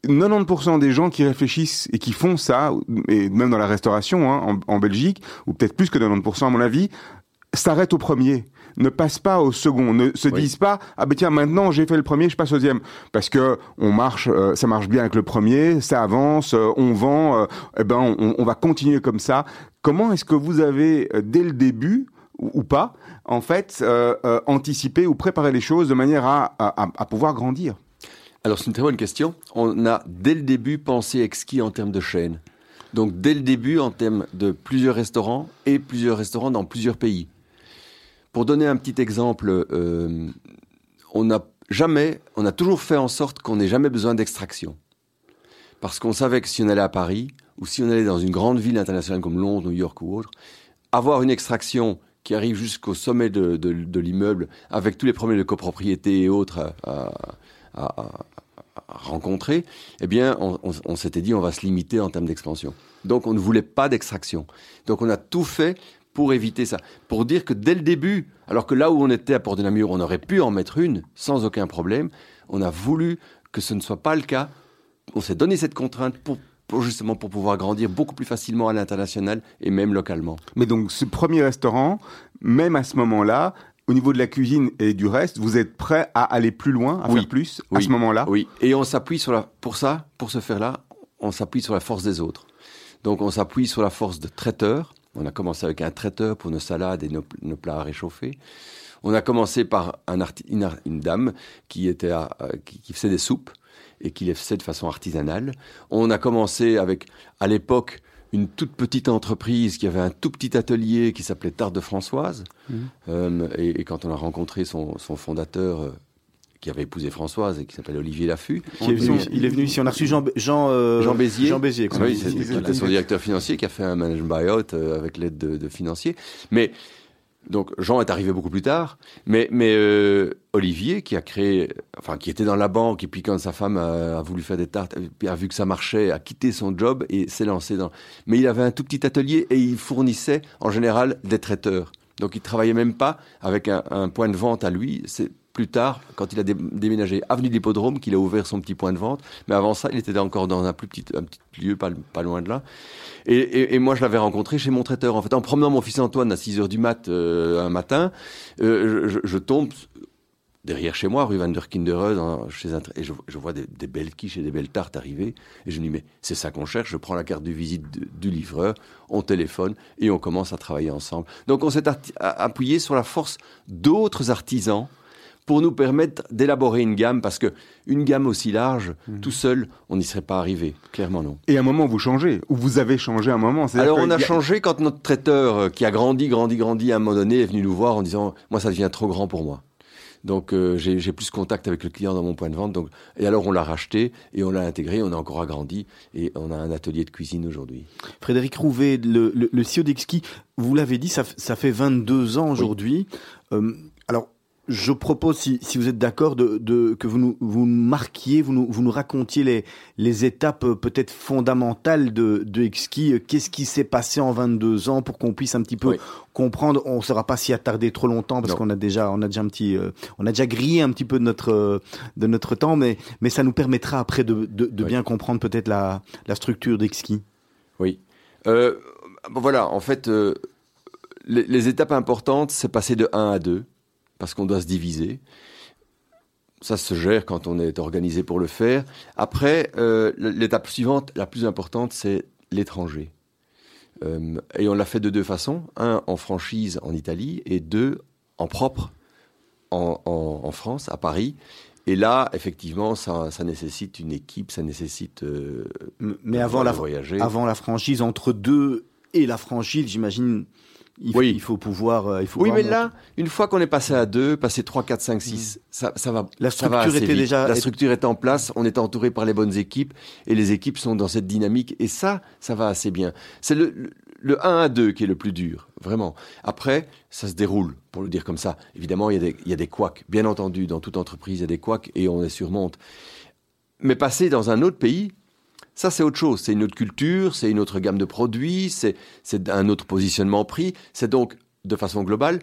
90% des gens qui réfléchissent et qui font ça, et même dans la restauration hein, en, en, Belgique, ou peut-être plus que 90% à mon avis, s'arrêtent au premier ne passent pas au second, ne se disent pas ah ben tiens maintenant j'ai fait le premier, je passe au deuxième parce que on marche, euh, ça marche bien avec le premier, ça avance, euh, on vend, euh, eh ben on, on, va continuer comme ça. Comment est-ce que vous avez dès le début ou, pas en fait anticipé ou préparé les choses de manière à, à, à pouvoir grandir? Alors c'est une très bonne question. On a dès le début pensé exquis en termes de chaîne. Donc dès le début en termes de plusieurs restaurants et plusieurs restaurants dans plusieurs pays. Pour donner un petit exemple, euh, on n'a jamais, on a toujours fait en sorte qu'on n'ait jamais besoin d'extraction. Parce qu'on savait que si on allait à Paris, ou si on allait dans une grande ville internationale comme Londres, New York ou autre, avoir une extraction qui arrive jusqu'au sommet de, l'immeuble, avec tous les problèmes de copropriété et autres à, rencontrer, eh bien, on, on s'était dit on va se limiter en termes d'expansion. Donc, on ne voulait pas d'extraction. Donc, on a tout fait pour éviter ça. Pour dire que dès le début, alors que là où on était à Port-de-Namur, on aurait pu en mettre une sans aucun problème, on a voulu que ce ne soit pas le cas. On s'est donné cette contrainte pour, justement pour pouvoir grandir beaucoup plus facilement à l'international et même localement. Mais donc ce premier restaurant, même à ce moment-là, au niveau de la cuisine et du reste, vous êtes prêt à aller plus loin, à faire plus à ce moment-là? Oui, et on s'appuie sur la, pour ça, pour ce faire-là, on s'appuie sur la force des autres. Donc on s'appuie sur la force de traiteurs, on a commencé avec un traiteur pour nos salades et nos, plats à réchauffer. On a commencé par un une, dame qui, était euh, qui, faisait des soupes et qui les faisait de façon artisanale. On a commencé avec, à l'époque, une toute petite entreprise qui avait un tout petit atelier qui s'appelait Tarte de Françoise. Mmh. Euh, et, quand on a rencontré son, son fondateur, euh, qui avait épousé Françoise et qui s'appelle Olivier est venu, il est venu ici. On a reçu Jean, Jean, euh, Jean Bézier. Jean Bézier. Oui, c'était son directeur financier qui a fait un management buyout euh, avec l'aide de, de, financiers. Mais donc Jean est arrivé beaucoup plus tard, mais, mais euh, Olivier qui a créé, enfin qui était dans la banque et puis quand sa femme a, a voulu faire des tartes, a vu que ça marchait, a quitté son job et s'est lancé dans. Mais il avait un tout petit atelier et il fournissait en général des traiteurs. Donc il travaillait même pas avec un, un point de vente à lui. C'est plus tard, quand il a déménagé avenue de l'Hippodrome, qu'il a ouvert son petit point de vente. Mais avant ça, il était encore dans un plus petit, un petit lieu, pas, loin de là. Et, moi, je l'avais rencontré chez mon traiteur. En fait, en promenant mon fils Antoine à 6 heures du mat euh, un matin, euh, je, tombe derrière chez moi, rue Van der Kindereuse, chez un, et je, vois des, des, belles quiches et des belles tartes arriver. Et je me dis, mais c'est ça qu'on cherche. Je prends la carte de visite du livreur, on téléphone et on commence à travailler ensemble. Donc, on s'est appuyé sur la force d'autres artisans pour nous permettre d'élaborer une gamme, parce que une gamme aussi large, mhm. tout seul, on n'y serait pas arrivé. Clairement non. Et à un moment, vous changez, ou vous avez changé à un moment. Alors on a, changé quand notre traiteur, euh, qui a grandi, grandi, grandi, à un moment donné, est venu nous voir en disant, moi, ça devient trop grand pour moi. Donc euh, j'ai plus contact avec le client dans mon point de vente. Donc, et alors on l'a racheté et on l'a intégré, on a encore agrandi et on a un atelier de cuisine aujourd'hui. Frédéric Rouvet, le, le, le CEO d'Exki, vous l'avez dit, ça, ça, fait 22 ans aujourd'hui. Euh, alors je propose, si, si vous êtes d'accord, de, de, que vous nous, vous marquiez, vous nous, vous nous racontiez les, les étapes euh, peut-être fondamentales de, de. Euh, qu'est-ce qui s'est passé en 22 ans pour qu'on puisse un petit peu comprendre? On ne sera pas s'y attarder trop longtemps parce qu'on a déjà, on a déjà un petit, euh, on a déjà grillé un petit peu de notre, de notre temps, mais, mais ça nous permettra après de, de, de bien comprendre peut-être la, la structure d'Exki. Oui. Euh, voilà, en fait, les, les étapes importantes, c'est passer de 1 à 2 parce qu'on doit se diviser. Ça se gère quand on est organisé pour le faire. Après, euh, l'étape suivante, la plus importante, c'est l'étranger. Euh, et on l'a fait de deux façons. Un, en franchise en Italie, et deux, en propre en, en, en France, à Paris. Et là, effectivement, ça, ça, nécessite une équipe, ça nécessite. Euh, Mais avant la, voyager. avant la franchise, entre deux et la franchise, j'imagine, il, oui. il faut pouvoir. Euh, il faut oui, mais là, une fois qu'on est passé à deux, passé 3, 4, 5, 6, ça, ça va. La structure était vite. déjà. La structure est en place, on est entouré par les bonnes équipes et les équipes sont dans cette dynamique et ça, ça va assez bien. C'est le, le 1 à 2 qui est le plus dur, vraiment. Après, ça se déroule, pour le dire comme ça. Évidemment, il y a des, il y a des couacs. Bien entendu, dans toute entreprise, il y a des couacs et on les surmonte. Mais passer dans un autre pays, ça, c'est autre chose. C'est une autre culture, c'est une autre gamme de produits, c'est un autre positionnement prix. C'est donc, de façon globale,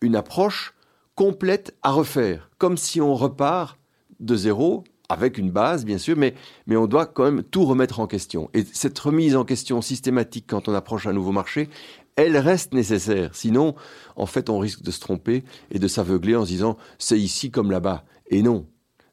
une approche complète à refaire. Comme si on repart de zéro, avec une base, bien sûr, mais, mais on doit quand même tout remettre en question. Et cette remise en question systématique quand on approche un nouveau marché, elle reste nécessaire. Sinon, en fait, on risque de se tromper et de s'aveugler en se disant c'est ici comme là-bas. Et non,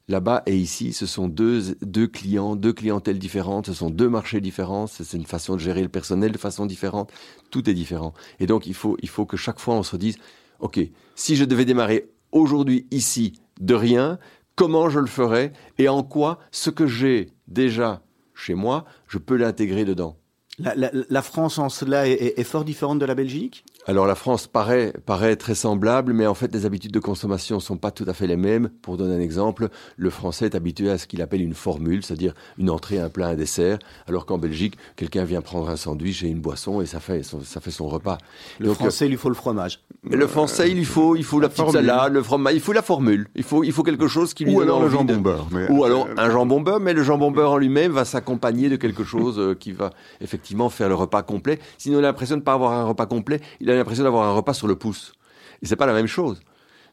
Là-bas et ici, ce sont deux, deux clients, deux clientèles différentes, ce sont deux marchés différents, c'est une façon de gérer le personnel de façon différente, tout est différent. Et donc, il faut, il faut que chaque fois, on se dise, OK, si je devais démarrer aujourd'hui, ici, de rien, comment je le ferais et en quoi ce que j'ai déjà chez moi, je peux l'intégrer dedans? La, France en cela est, fort différente de la Belgique? Alors la France paraît, paraît très semblable, mais en fait les habitudes de consommation ne sont pas tout à fait les mêmes. Pour donner un exemple, le Français est habitué à ce qu'il appelle une formule, c'est-à-dire une entrée, un plat, un dessert, alors qu'en Belgique, quelqu'un vient prendre un sandwich et une boisson et ça fait son, ça fait son repas. Le Français, il lui faut le fromage. Le Français, il faut, il faut la, petite salade, le fromage, il faut la formule. Il faut, il faut quelque chose qui lui Ou alors le jambon beurre. Ou alors un jambon beurre, mais le jambon beurre en lui-même va s'accompagner de quelque chose euh, qui va effectivement faire le repas complet. Sinon, il a l'impression de ne pas avoir un repas complet. Il a l'impression d'avoir un repas sur le pouce. Et c'est pas la même chose.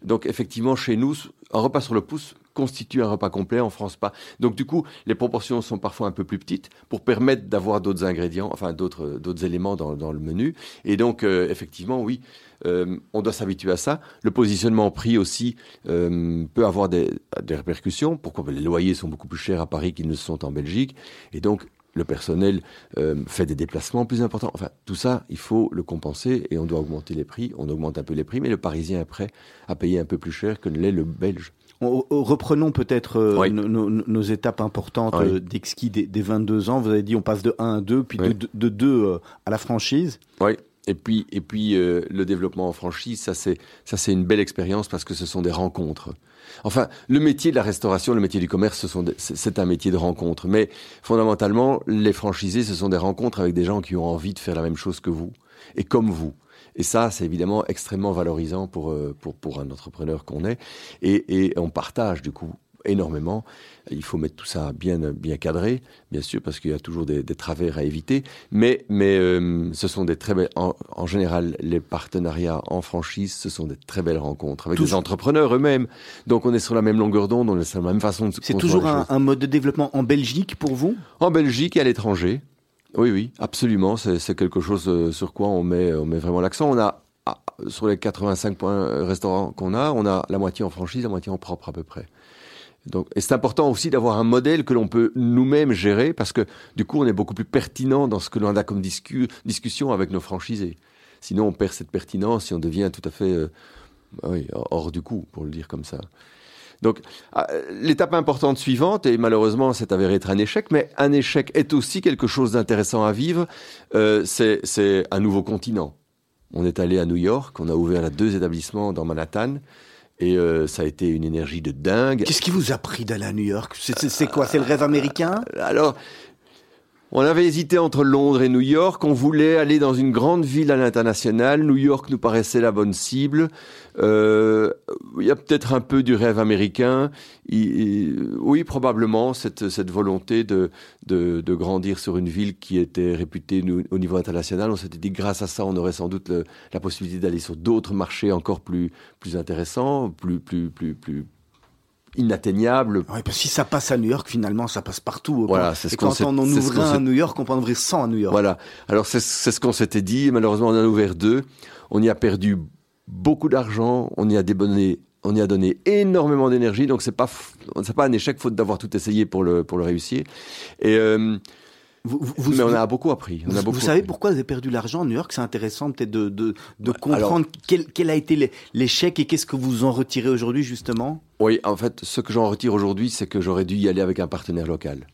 Donc effectivement, chez nous, un repas sur le pouce constitue un repas complet, en France pas. Donc du coup, les proportions sont parfois un peu plus petites pour permettre d'avoir d'autres ingrédients, enfin d'autres d'autres éléments dans, dans, le menu. Et donc euh, effectivement, oui, euh, on doit s'habituer à ça. Le positionnement prix aussi euh, peut avoir des, des répercussions. Pourquoi? Les loyers sont beaucoup plus chers à Paris qu'ils ne sont en Belgique. Et donc le personnel euh, fait des déplacements plus importants. Enfin, tout ça, il faut le compenser et on doit augmenter les prix. On augmente un peu les prix, mais le Parisien est prêt à payer un peu plus cher que ne l'est le Belge. reprenons peut-être euh, nos, étapes importantes oui. Euh, d'exquis des, 22 ans. Vous avez dit on passe de 1 à 2, puis de, de, 2 à la franchise. Oui. Et puis, et puis le développement en franchise, ça c'est ça c'est une belle expérience parce que ce sont des rencontres. Enfin, le métier de la restauration, le métier du commerce, c'est un métier de rencontre. Mais fondamentalement, les franchisés, ce sont des rencontres avec des gens qui ont envie de faire la même chose que vous et comme vous. Et ça, c'est évidemment extrêmement valorisant pour, euh, pour, pour un entrepreneur qu'on est. Et, et on partage, du coup, énormément. Il faut mettre tout ça bien, bien cadré, bien sûr, parce qu'il y a toujours des, travers à éviter. Mais, mais euh, ce sont des très belles. En, général, les partenariats en franchise, ce sont des très belles rencontres avec des entrepreneurs eux-mêmes. Donc, on est sur la même longueur d'onde, on est sur la même façon de. C'est toujours un, mode de développement en Belgique pour vous? En Belgique et à l'étranger. Oui, oui, absolument. C'est quelque chose euh, sur quoi on met, on met vraiment l'accent. On a ah, sur les 85 points euh, restaurants qu'on a, on a la moitié en franchise, la moitié en propre à peu près. Donc, et c'est important aussi d'avoir un modèle que l'on peut nous-mêmes gérer parce que du coup, on est beaucoup plus pertinent dans ce que l'on a comme discussion avec nos franchisés. Sinon, on perd cette pertinence et on devient tout à fait euh, oui, hors du coup, pour le dire comme ça. Donc, ah, l'étape importante suivante, et malheureusement, c'est avéré être un échec, mais un échec est aussi quelque chose d'intéressant à vivre, euh, c'est un nouveau continent. On est allé à New York, on a ouvert deux établissements dans Manhattan. Et euh, ça a été une énergie de dingue. Qu'est-ce qui vous a pris d'aller à New York? C'est quoi? C'est le rêve américain? Alors, on avait hésité entre Londres et New York. On voulait aller dans une grande ville à l'international. New York nous paraissait la bonne cible. Euh, il y a peut-être un peu du rêve américain. oui, probablement cette, cette volonté de, de, grandir sur une ville qui était réputée au niveau international. On s'était dit grâce à ça, on aurait sans doute la possibilité d'aller sur d'autres marchés encore plus plus intéressants, plus plus plus plus inatteignable. Oui, parce que si ça passe à New York, finalement, ça passe partout. Voilà, c'est ce qu'on quand on en ouvre un à New York, on peut en ouvrir 100 à New York. Voilà. Alors, c'est ce qu'on s'était dit. Malheureusement, on en a ouvert deux. On y a perdu beaucoup d'argent. On y a débonné on y a donné énormément d'énergie, donc c'est pas c'est pas un échec faute d'avoir tout essayé pour le pour le réussir. Et euh, vous, mais on a beaucoup appris. On a beaucoup vous savez pourquoi vous avez perdu l'argent à New York? C'est intéressant peut-être de, de, de comprendre quel, quel, a été l'échec et qu'est-ce que vous en retirez aujourd'hui justement? Oui, en fait, ce que j'en retire aujourd'hui, c'est que j'aurais dû y aller avec un partenaire local.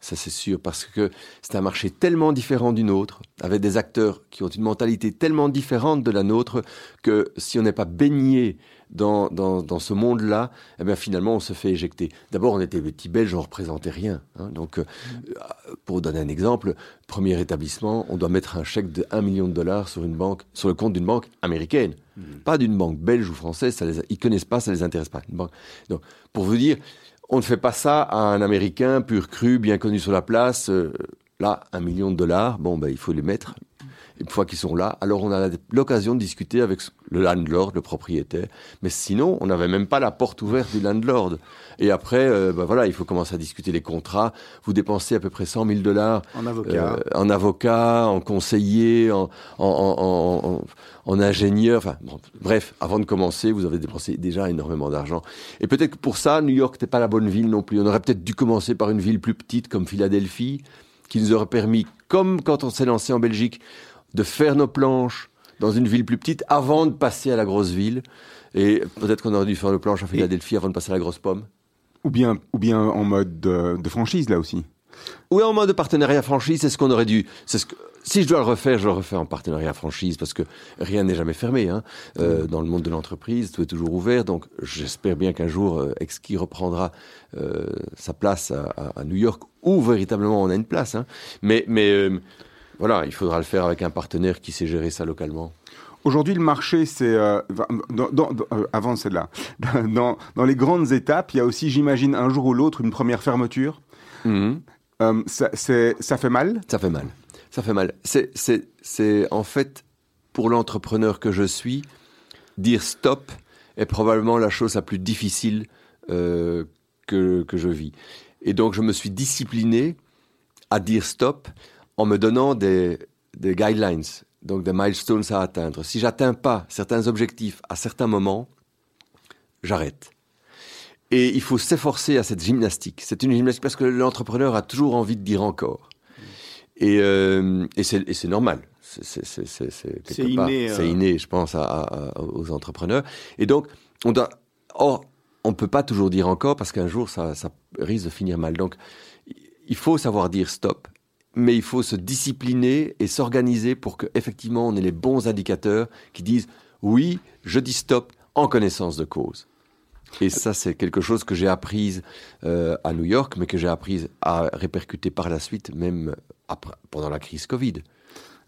Ça, c'est sûr, parce que c'est un marché tellement différent du nôtre, avec des acteurs qui ont une mentalité tellement différente de la nôtre, que si on n'est pas baigné dans, dans, ce monde-là, eh bien finalement, on se fait éjecter. D'abord, on était petits Belges, on représentait rien. Hein. donc, euh, pour donner un exemple, premier établissement, on doit mettre un chèque de 1 million de dollars sur une banque, sur le compte d'une banque américaine, hmm. pas d'une banque belge ou française. Ça les, ils connaissent pas, ça les intéresse pas. Une banque. Donc, pour vous dire, on ne fait pas ça à un Américain pur cru, bien connu sur la place. Euh, là, un million de dollars, bon, ben, il faut les mettre une fois qu'ils sont là, alors on a l'occasion de discuter avec le landlord, le propriétaire. Mais sinon, on n'avait même pas la porte ouverte du landlord. Et après, euh, ben voilà, il faut commencer à discuter les contrats. Vous dépensez à peu près 100 000 dollars en avocat, euh, en, avocat en conseiller, en, en, en ingénieur. Enfin, bref, avant de commencer, vous avez dépensé déjà énormément d'argent. Et peut-être que pour ça, New York n'était pas la bonne ville non plus. On aurait peut-être dû commencer par une ville plus petite comme Philadelphie, qui nous aurait permis, comme quand on s'est lancé en Belgique, de faire nos planches dans une ville plus petite avant de passer à la grosse ville. Et peut-être qu'on aurait dû faire nos planches à Philadelphie avant de passer à la grosse pomme. Ou bien, ou bien en mode de, franchise, là aussi. Ou en mode de partenariat franchise, c'est ce qu'on aurait dû. C'est ce que, si je dois le refaire, je le refais en partenariat franchise parce que rien n'est jamais fermé. Hein. Euh, dans le monde de l'entreprise, tout est toujours ouvert. Donc, j'espère bien qu'un jour, euh, Exki reprendra euh, sa place à, New York où véritablement on a une place. Hein. Mais, mais euh, voilà, il faudra le faire avec un partenaire qui sait gérer ça localement. Aujourd'hui, le marché, c'est euh, euh, avant celle-là. Dans, les grandes étapes, il y a aussi, j'imagine, un jour ou l'autre, une première fermeture. Mhm. Euh, ça, ça fait mal? Ça fait mal. Ça fait mal. C'est en fait pour l'entrepreneur que je suis, dire stop est probablement la chose la plus difficile que, que je vis. Et donc, je me suis discipliné à dire stop en me donnant des, guidelines, donc des milestones à atteindre. Si j'atteins pas certains objectifs à certains moments, j'arrête. Et il faut s'efforcer à cette gymnastique. C'est une gymnastique parce que l'entrepreneur a toujours envie de dire encore. Et, euh, c'est normal. C'est inné, euh. inné, je pense, aux entrepreneurs. Et donc, on doit. Or, on ne peut pas toujours dire encore parce qu'un jour, ça, ça risque de finir mal. Donc, il faut savoir dire stop mais il faut se discipliner et s'organiser pour qu'effectivement on ait les bons indicateurs qui disent oui, je dis stop en connaissance de cause. Et ça, c'est quelque chose que j'ai appris euh, à New York, mais que j'ai appris à répercuter par la suite, même après, pendant la crise Covid.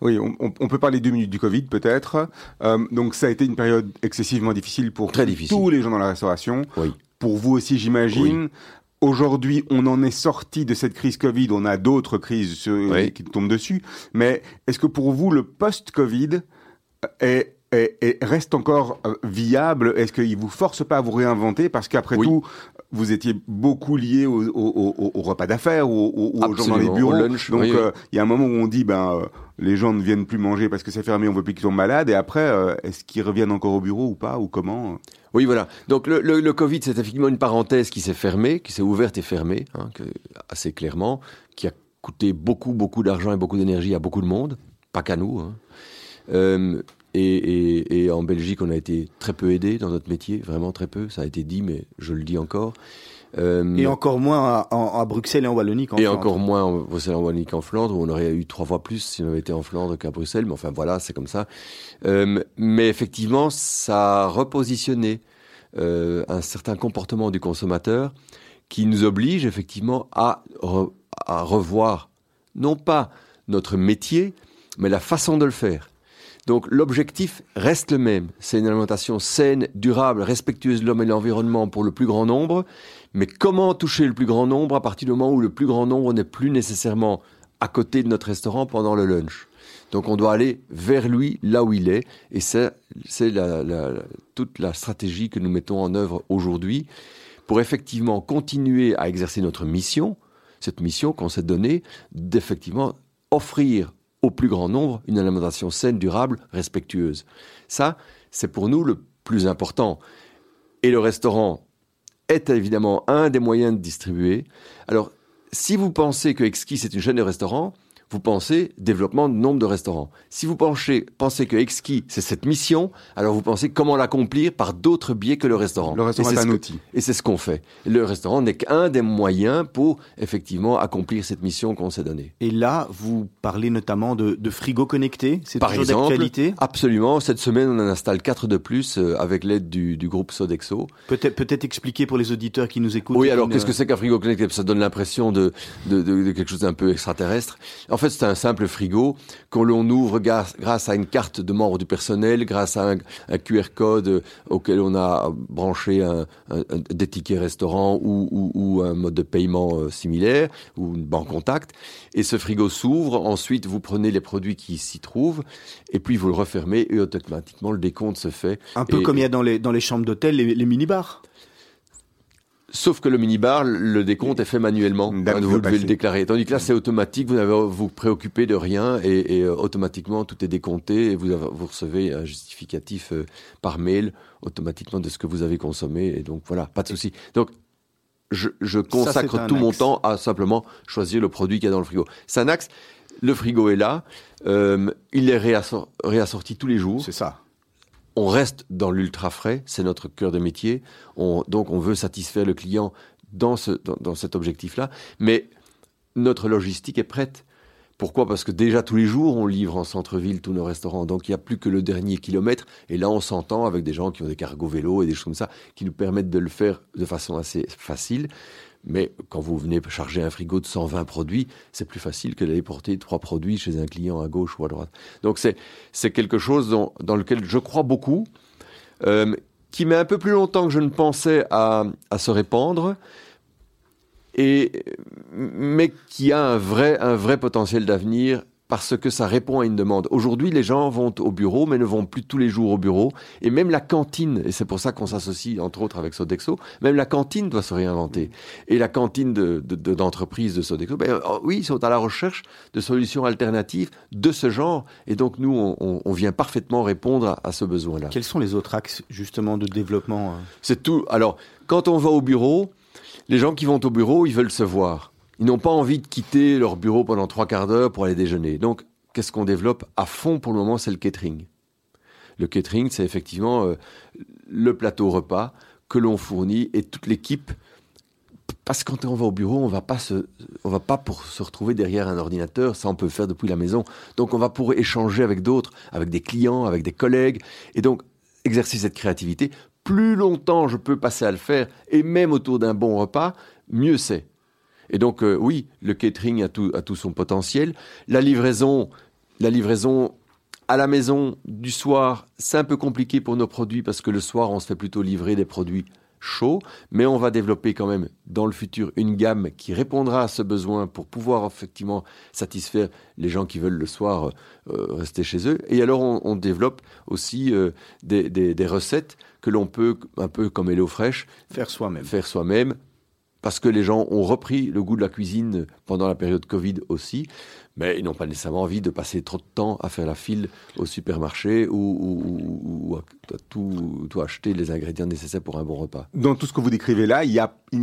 Oui, on, peut parler deux minutes du Covid peut-être. Euh, donc ça a été une période excessivement difficile pour tous les gens dans la restauration. Oui. Pour vous aussi, j'imagine. Aujourd'hui, on en est sorti de cette crise Covid, on a d'autres crises qui tombent dessus, mais est-ce que pour vous, le post-Covid est, reste encore euh, viable? Est-ce qu'il vous force pas à vous réinventer? Parce qu'après tout, vous étiez beaucoup lié au, repas d'affaires, ou aux gens dans les bureaux. Lunch, Donc, euh, il y a un moment où on dit, ben, euh, les gens ne viennent plus manger parce que c'est fermé, on veut plus qu'ils soient malades. Et après, est-ce qu'ils reviennent encore au bureau ou pas, ou comment oui, voilà. Donc le, le, Covid, c'est effectivement une parenthèse qui s'est fermée, qui s'est ouverte et fermée, hein, assez clairement, qui a coûté beaucoup, beaucoup d'argent et beaucoup d'énergie à beaucoup de monde, pas qu'à nous. Hein. Euh, et, et, en Belgique, on a été très peu aidé dans notre métier, vraiment très peu. Ça a été dit, mais je le dis encore. Euh, et encore moins à, Bruxelles et en Wallonie qu'en Flandre. Et encore moins en Bruxelles et en Wallonie qu'en Flandre, où on aurait eu trois fois plus si on avait été en Flandre qu'à Bruxelles. Mais enfin voilà, c'est comme ça. Euh, mais effectivement, ça a repositionné euh, un certain comportement du consommateur qui nous oblige effectivement à, à revoir non pas notre métier, mais la façon de le faire. Donc l'objectif reste le même. C'est une alimentation saine, durable, respectueuse de l'homme et de l'environnement pour le plus grand nombre, mais comment toucher le plus grand nombre à partir du moment où le plus grand nombre n'est plus nécessairement à côté de notre restaurant pendant le lunch? Donc on doit aller vers lui, là où il est, et c'est toute la stratégie que nous mettons en œuvre aujourd'hui pour effectivement continuer à exercer notre mission, cette mission qu'on s'est donnée d'effectivement offrir au plus grand nombre une alimentation saine, durable, respectueuse. Ça, c'est pour nous le plus important. Et le restaurant est évidemment un des moyens de distribuer. Alors, si vous pensez que Exquis c'est une chaîne de restaurants, vous pensez développement de nombre de restaurants. Si vous pensez, pensez que Exki, c'est cette mission, alors vous pensez comment l'accomplir par d'autres biais que le restaurant. Le restaurant est un outil. Et c'est ce qu'on fait. Le restaurant n'est qu'un des moyens pour effectivement accomplir cette mission qu'on s'est donnée. Et là, vous parlez notamment de, de frigo connecté, c'est toujours d'actualité Absolument. Cette semaine, on en installe quatre de plus euh, avec l'aide du, du, groupe Sodexo. Peut-être peut expliquer pour les auditeurs qui nous écoutent. Oui, alors qu'est-ce que c'est qu'un frigo connecté? Ça donne l'impression de, de, de, quelque chose d'un peu extraterrestre. En fait, c'est un simple frigo qu'on l'on ouvre grâce à une carte de membre du personnel, grâce à un, QR code auquel on a branché un, des tickets restaurant ou, ou, ou, un mode de paiement euh, similaire ou une banque contact. Et ce frigo s'ouvre. Ensuite, vous prenez les produits qui s'y trouvent et puis vous le refermez et automatiquement le décompte se fait. Un peu comme il y a dans les, dans les chambres d'hôtel, les, les mini-bars. Sauf que le minibar, le décompte est fait manuellement. vous devez le déclarer. Tandis que là, c'est automatique. Vous n'avez vous préoccupez de rien et, euh, automatiquement tout est décompté et vous, vous recevez un justificatif euh, par mail automatiquement de ce que vous avez consommé. Et donc voilà, pas de souci. Donc je, je consacre tout mon temps à simplement choisir le produit qu'il y a dans le frigo. Sanax, le frigo est là. Euh, il est réassorti tous les jours. C'est ça on reste dans l'ultra frais, c'est notre cœur de métier. donc on veut satisfaire le client dans, cet objectif-là. Mais notre logistique est prête. Pourquoi? Parce que déjà tous les jours, on livre en centre-ville tous nos restaurants. Donc il n'y a plus que le dernier kilomètre. Et là, on s'entend avec des gens qui ont des cargos vélos et des choses comme ça, qui nous permettent de le faire de façon assez facile. Mais quand vous venez charger un frigo de 120 produits, c'est plus facile que d'aller porter trois produits chez un client à gauche ou à droite. Donc c'est quelque chose dans, lequel je crois beaucoup, euh, qui met un peu plus longtemps que je ne pensais à, à se répandre, et, mais qui a un vrai, un vrai potentiel d'avenir parce que ça répond à une demande. Aujourd'hui, les gens vont au bureau, mais ne vont plus tous les jours au bureau. Et même la cantine, et c'est pour ça qu'on s'associe entre autres avec Sodexo, même la cantine doit se réinventer. Et la cantine d'entreprise de, de, Sodexo, ben, oh, oui, ils sont à la recherche de solutions alternatives de ce genre. Et donc nous, on, on vient parfaitement répondre à, à ce besoin-là. Quels sont les autres axes justement de développement euh C'est tout. Alors, quand on va au bureau, les gens qui vont au bureau, ils veulent se voir. Ils n'ont pas envie de quitter leur bureau pendant trois quarts d'heure pour aller déjeuner. Donc, qu'est-ce qu'on développe à fond pour le moment C'est le catering. Le catering, c'est effectivement euh, le plateau repas que l'on fournit et toute l'équipe. Parce que quand on va au bureau, on va va pas pour se retrouver derrière un ordinateur. Ça, on peut le faire depuis la maison. Donc, on va pour échanger avec d'autres, avec des clients, avec des collègues, et donc exercer cette créativité. Plus longtemps je peux passer à le faire, et même autour d'un bon repas, mieux c'est. Et donc, euh, oui, le catering a tout, a tout son potentiel. La livraison, la livraison à la maison du soir, c'est un peu compliqué pour nos produits parce que le soir, on se fait plutôt livrer des produits chauds, mais on va développer quand même dans le futur une gamme qui répondra à ce besoin pour pouvoir effectivement satisfaire les gens qui veulent le soir euh, rester chez eux. Et alors on, développe aussi euh, des, des, recettes que l'on peut, un peu comme HelloFresh, faire soi-même. Faire soi-même parce que les gens ont repris le goût de la cuisine pendant la période Covid aussi, mais ils n'ont pas nécessairement envie de passer trop de temps à faire la file au supermarché ou, à tout, acheter les ingrédients nécessaires pour un bon repas. Dans tout ce que vous décrivez là, il n'y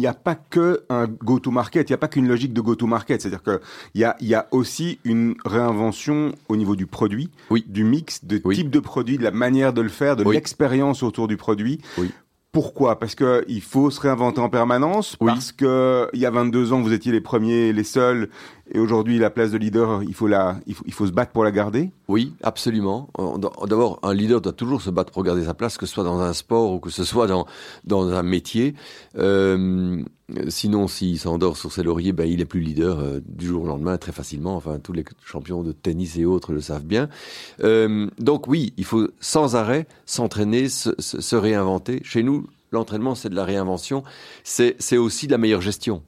a, pas que un go-to-market, il n'y a pas qu'une logique de go-to-market, c'est-à-dire qu'il y a, il y a aussi une réinvention au niveau du produit, du mix, de type de produit, de la manière de le faire, de l'expérience autour du produit, oui. Pourquoi? Parce que il faut se réinventer en permanence. Parce que il y a 22 ans, vous étiez les premiers, les seuls, et aujourd'hui, la place de leader, il faut la, il faut, il faut se battre pour la garder. Oui, absolument. D'abord, un leader doit toujours se battre pour garder sa place, que ce soit dans un sport ou que ce soit dans dans un métier. Euh, sinon, s'il s'endort sur ses lauriers, ben il est plus leader euh, du jour au lendemain très facilement. Enfin, tous les champions de tennis et autres le savent bien. Euh, donc oui, il faut sans arrêt s'entraîner, se, se, réinventer. Chez nous, l'entraînement, c'est de la réinvention. C'est aussi de la meilleure gestion.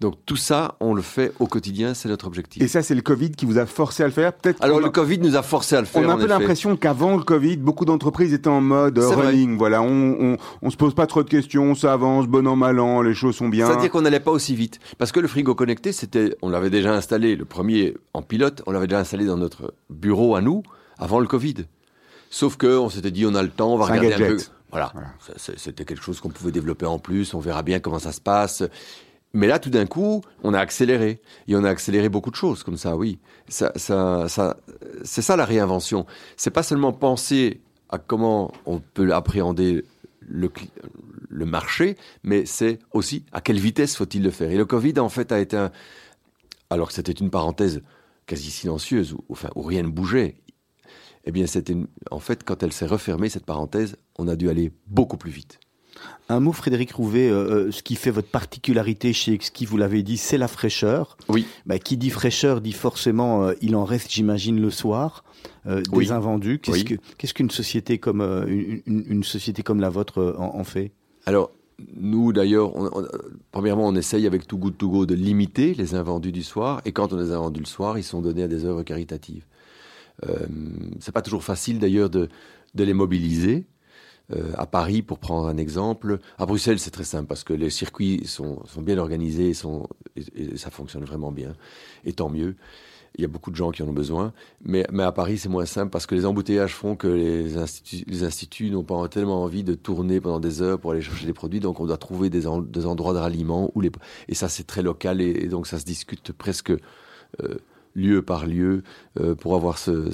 Donc tout ça, on le fait au quotidien, c'est notre objectif. Et ça, c'est le Covid qui vous a forcé à le faire Peut-être. Alors le Covid nous a forcé à le faire. On a un peu l'impression qu'avant le Covid, beaucoup d'entreprises étaient en mode running. Voilà, on, on, se pose pas trop de questions, ça avance, bon an mal an, les choses sont bien. C'est-à-dire qu'on n'allait pas aussi vite, parce que le frigo connecté, c'était, on l'avait déjà installé, le premier en pilote, on l'avait déjà installé dans notre bureau à nous avant le Covid. Sauf que on s'était dit, on a le temps, on va regarder un, peu. Voilà, c'était quelque chose qu'on pouvait développer en plus. On verra bien comment ça se passe. Mais là, tout d'un coup, on a accéléré. Et on a accéléré beaucoup de choses comme ça, oui. Ça, c'est ça la réinvention. C'est pas seulement penser à comment on peut appréhender le, marché, mais c'est aussi à quelle vitesse faut-il le faire. Et le Covid, en fait, a été un... Alors que c'était une parenthèse quasi silencieuse, où rien ne bougeait, eh bien, c'était en fait, quand elle s'est refermée, cette parenthèse, on a dû aller beaucoup plus vite. Un mot, Frédéric Rouvet, euh, euh, ce qui fait votre particularité chez Exki, vous l'avez dit, c'est la fraîcheur. Oui. Bah, qui dit fraîcheur dit forcément, euh, il en reste, j'imagine, le soir, des invendus. Qu'est-ce qu'une société comme une, société comme la vôtre en, fait? Alors, nous, d'ailleurs, premièrement, on essaye avec Too Good To Go de limiter les invendus du soir. Et quand on les a vendus le soir, ils sont donnés à des œuvres caritatives. Euh, c'est pas toujours facile, d'ailleurs, de, de les mobiliser. Euh, à Paris, pour prendre un exemple. À Bruxelles, c'est très simple parce que les circuits sont, sont bien organisés sont, et, ça fonctionne vraiment bien. Et tant mieux. Il y a beaucoup de gens qui en ont besoin. Mais, mais à Paris, c'est moins simple parce que les embouteillages font que les instituts, n'ont pas tellement envie de tourner pendant des heures pour aller chercher des produits. Donc, on doit trouver des, endroits de ralliement. Les, et ça, c'est très local et, donc ça se discute presque. Euh, lieu par lieu euh, pour avoir ce,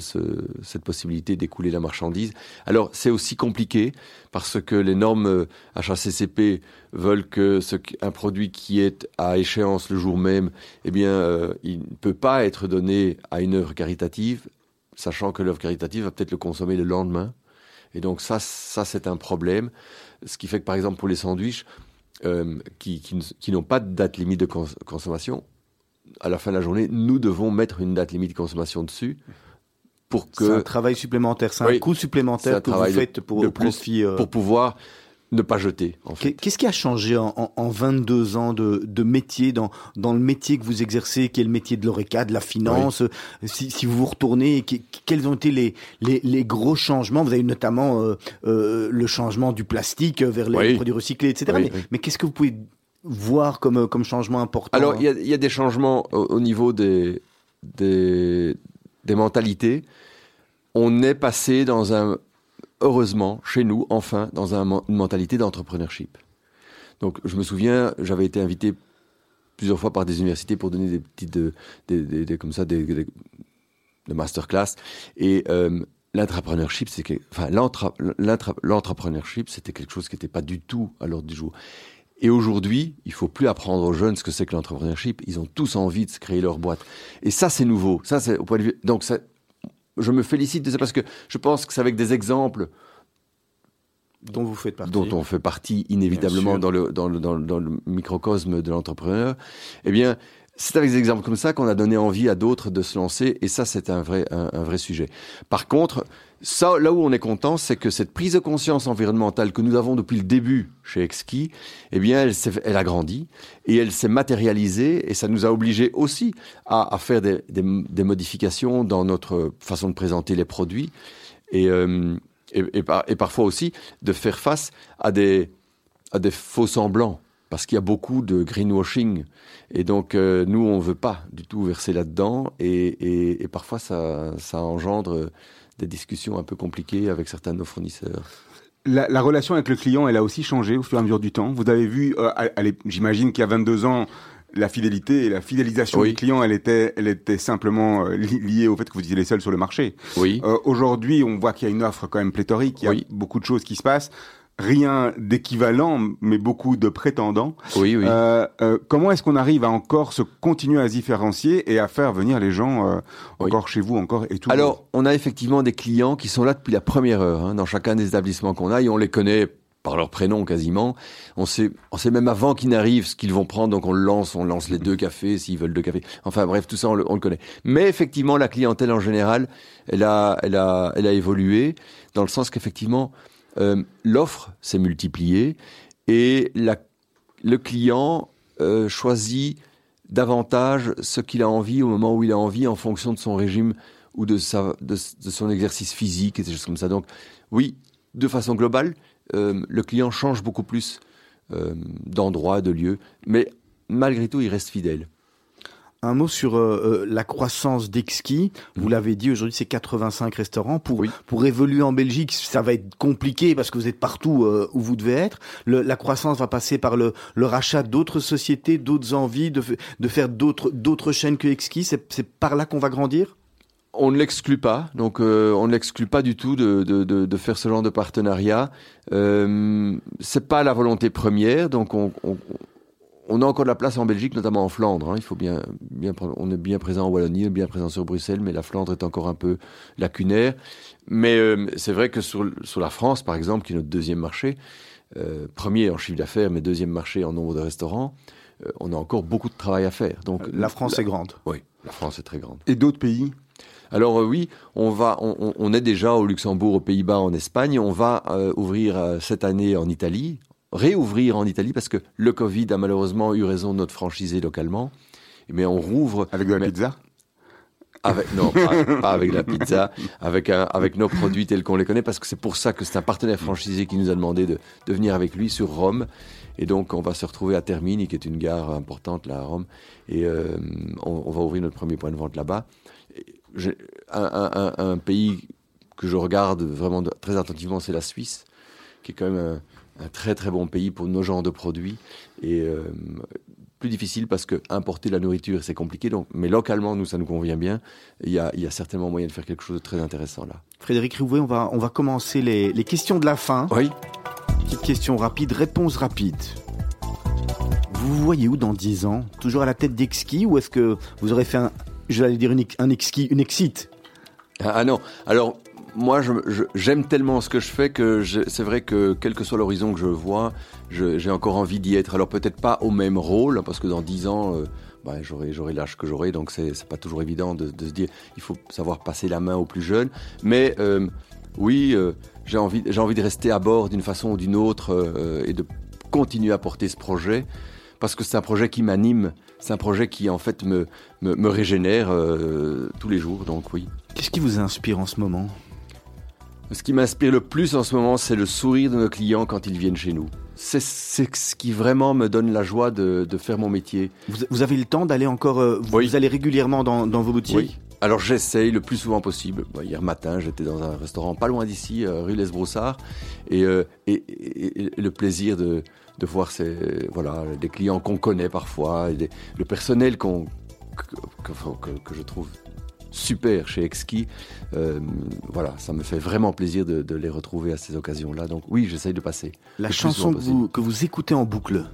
cette possibilité d'écouler la marchandise. Alors c'est aussi compliqué parce que les normes HACCP euh, veulent que un produit qui est à échéance le jour même, eh bien, euh, il ne peut pas être donné à une œuvre caritative, sachant que l'œuvre caritative va peut-être le consommer le lendemain. Et donc ça, ça c'est un problème. Ce qui fait que par exemple pour les sandwichs, qui, n'ont pas de date limite de consommation, à la fin de la journée, nous devons mettre une date limite de consommation dessus pour que. C'est un travail supplémentaire, c'est un coût supplémentaire que vous faites pour le profit. Euh, pour pouvoir ne pas jeter. En fait. Qu'est-ce qui a changé en, en, 22 ans de, de, métier, dans, dans le métier que vous exercez, qui est le métier de l'ORECA, de la finance si, si, vous vous retournez, quels ont été les, les, les, gros changements? Vous avez notamment euh, euh, le changement du plastique vers les produits recyclés, etc. mais, mais qu'est-ce que vous pouvez voir comme, comme changement important Alors, il y, a des changements au, niveau des, des, des, mentalités. On est passé dans un, heureusement, chez nous, enfin, dans un, une mentalité d'entrepreneurship. Donc, je me souviens, j'avais été invité plusieurs fois par des universités pour donner des petites, des, des, comme ça, des, des, masterclass. Et euh, l'entrepreneurship, c'est enfin, l'entrepreneurship, c'était quelque chose qui n'était pas du tout à l'ordre du jour. Et aujourd'hui, il faut plus apprendre aux jeunes ce que c'est que l'entrepreneurship. Ils ont tous envie de se créer leur boîte. Et ça, c'est nouveau. Ça, c'est au point de vue. Donc, ça, je me félicite de ça parce que je pense que c'est avec des exemples dont vous faites partie, dont on fait partie inévitablement dans le, dans le, dans le, dans le microcosme de l'entrepreneur. Eh bien, c'est avec des exemples comme ça qu'on a donné envie à d'autres de se lancer, et ça, c'est un vrai, un, vrai sujet. Par contre, ça, là où on est content, c'est que cette prise de conscience environnementale que nous avons depuis le début chez Exki, eh bien, elle, elle a grandi et elle s'est matérialisée, et ça nous a obligés aussi à, à faire des, des, modifications dans notre façon de présenter les produits, et, euh, et, et, et parfois aussi de faire face à des, à des faux semblants parce qu'il y a beaucoup de greenwashing. Et donc, euh, nous, on ne veut pas du tout verser là-dedans. Et, parfois, ça, engendre des discussions un peu compliquées avec certains de nos fournisseurs. La, relation avec le client, elle a aussi changé au fur et à mesure du temps. Vous avez vu, euh, j'imagine qu'il y a 22 ans, la fidélité et la fidélisation du client, elle était, elle était simplement euh, liée au fait que vous étiez les seuls sur le marché. Oui. Aujourd'hui, on voit qu'il y a une offre quand même pléthorique, il y a beaucoup de choses qui se passent rien d'équivalent, mais beaucoup de prétendants. Oui, oui. Euh, euh, comment est-ce qu'on arrive à encore se continuer à se différencier et à faire venir les gens euh, encore chez vous, encore et tout Alors, on a effectivement des clients qui sont là depuis la première heure hein, dans chacun des établissements qu'on a et on les connaît par leur prénom quasiment. On sait, on sait même avant qu'ils n'arrivent ce qu'ils vont prendre, donc on le lance, on lance les deux cafés s'ils veulent deux cafés. Enfin bref, tout ça on le, on le, connaît. Mais effectivement, la clientèle en général, elle a, elle a, elle a évolué dans le sens qu'effectivement, euh, l'offre s'est multipliée et le client euh, choisit davantage ce qu'il a envie au moment où il a envie en fonction de son régime ou de, son exercice physique et des choses comme ça. Donc oui, de façon globale, euh, le client change beaucoup plus d'endroits, de lieux, mais malgré tout, il reste fidèle. Un mot sur euh, euh, la croissance d'Exki. Vous l'avez dit, aujourd'hui c'est 85 restaurants. Pour, pour évoluer en Belgique, ça va être compliqué parce que vous êtes partout euh, où vous devez être. la croissance va passer par le, le rachat d'autres sociétés, d'autres envies, de, de faire d'autres chaînes que Exki. C'est par là qu'on va grandir? On ne l'exclut pas, donc on ne l'exclut pas du tout de, de, de, de, faire ce genre de partenariat. Euh, c'est pas la volonté première, donc on, on, on a encore de la place en Belgique, notamment en Flandre. Hein. Il faut bien, bien, on est bien présent en Wallonie, bien présent sur Bruxelles, mais la Flandre est encore un peu lacunaire. Mais euh, c'est vrai que sur, sur, la France, par exemple, qui est notre deuxième marché, euh, premier en chiffre d'affaires, mais deuxième marché en nombre de restaurants, euh, on a encore beaucoup de travail à faire. Donc la France est grande. Oui, la France est très grande. Et d'autres pays? Alors oui, on va, on, on, est déjà au Luxembourg, aux Pays-Bas, en Espagne. On va ouvrir cette année en Italie réouvrir en Italie parce que le Covid a malheureusement eu raison de notre franchisé localement. Mais on rouvre. Avec de la pizza? Avec, non, pas, avec la pizza, avec, un, avec nos produits tels qu'on les connaît, parce que c'est pour ça que c'est un partenaire franchisé qui nous a demandé de, de, venir avec lui sur Rome. Et donc, on va se retrouver à Termini, qui est une gare importante là à Rome, et euh, on, on, va ouvrir notre premier point de vente là-bas. Un, un, un, pays que je regarde vraiment très attentivement, c'est la Suisse, qui est quand même un, un très très bon pays pour nos genres de produits. Et euh, plus difficile parce que importer la nourriture c'est compliqué. Donc mais localement nous ça nous convient bien. Il y a, il y a certainement moyen de faire quelque chose de très intéressant là. Frédéric Rouvet on va on va commencer les, les questions de la fin. Oui. Petite question rapide réponse rapide. Vous voyez où dans 10 ans? Toujours à la tête d'Exki ou est-ce que vous aurez fait un je vais dire une, un exki une exit? Ah, ah non. Alors moi, j'aime tellement ce que je fais que c'est vrai que quel que soit l'horizon que je vois, j'ai encore envie d'y être. Alors peut-être pas au même rôle, parce que dans dix ans, euh, bah, j'aurai l'âge que j'aurai, donc c'est pas toujours évident de, se dire il faut savoir passer la main aux plus jeunes. Mais euh, oui, euh, j'ai envie, envie de rester à bord d'une façon ou d'une autre et de continuer à porter ce projet, parce que c'est un projet qui m'anime, c'est un projet qui en fait me, régénère tous les jours, donc oui. Qu'est-ce qui vous inspire en ce moment? Ce qui m'inspire le plus en ce moment, c'est le sourire de nos clients quand ils viennent chez nous. C'est ce qui vraiment me donne la joie de, de faire mon métier. Vous, vous, avez le temps d'aller encore... Euh, vous, oui. vous, allez régulièrement dans, dans vos boutiques Oui. Alors j'essaye le plus souvent possible. Bon, hier matin, j'étais dans un restaurant pas loin d'ici, euh, rue Les Broussards, et, euh, et, et, et, le plaisir de, de voir ces, voilà, des clients qu'on connaît parfois, et des, le personnel qu'on que, que, que, je trouve super chez Exki. Euh, voilà, ça me fait vraiment plaisir de, de les retrouver à ces occasions-là. Donc oui, j'essaye de passer. La chanson que vous, que vous écoutez en boucle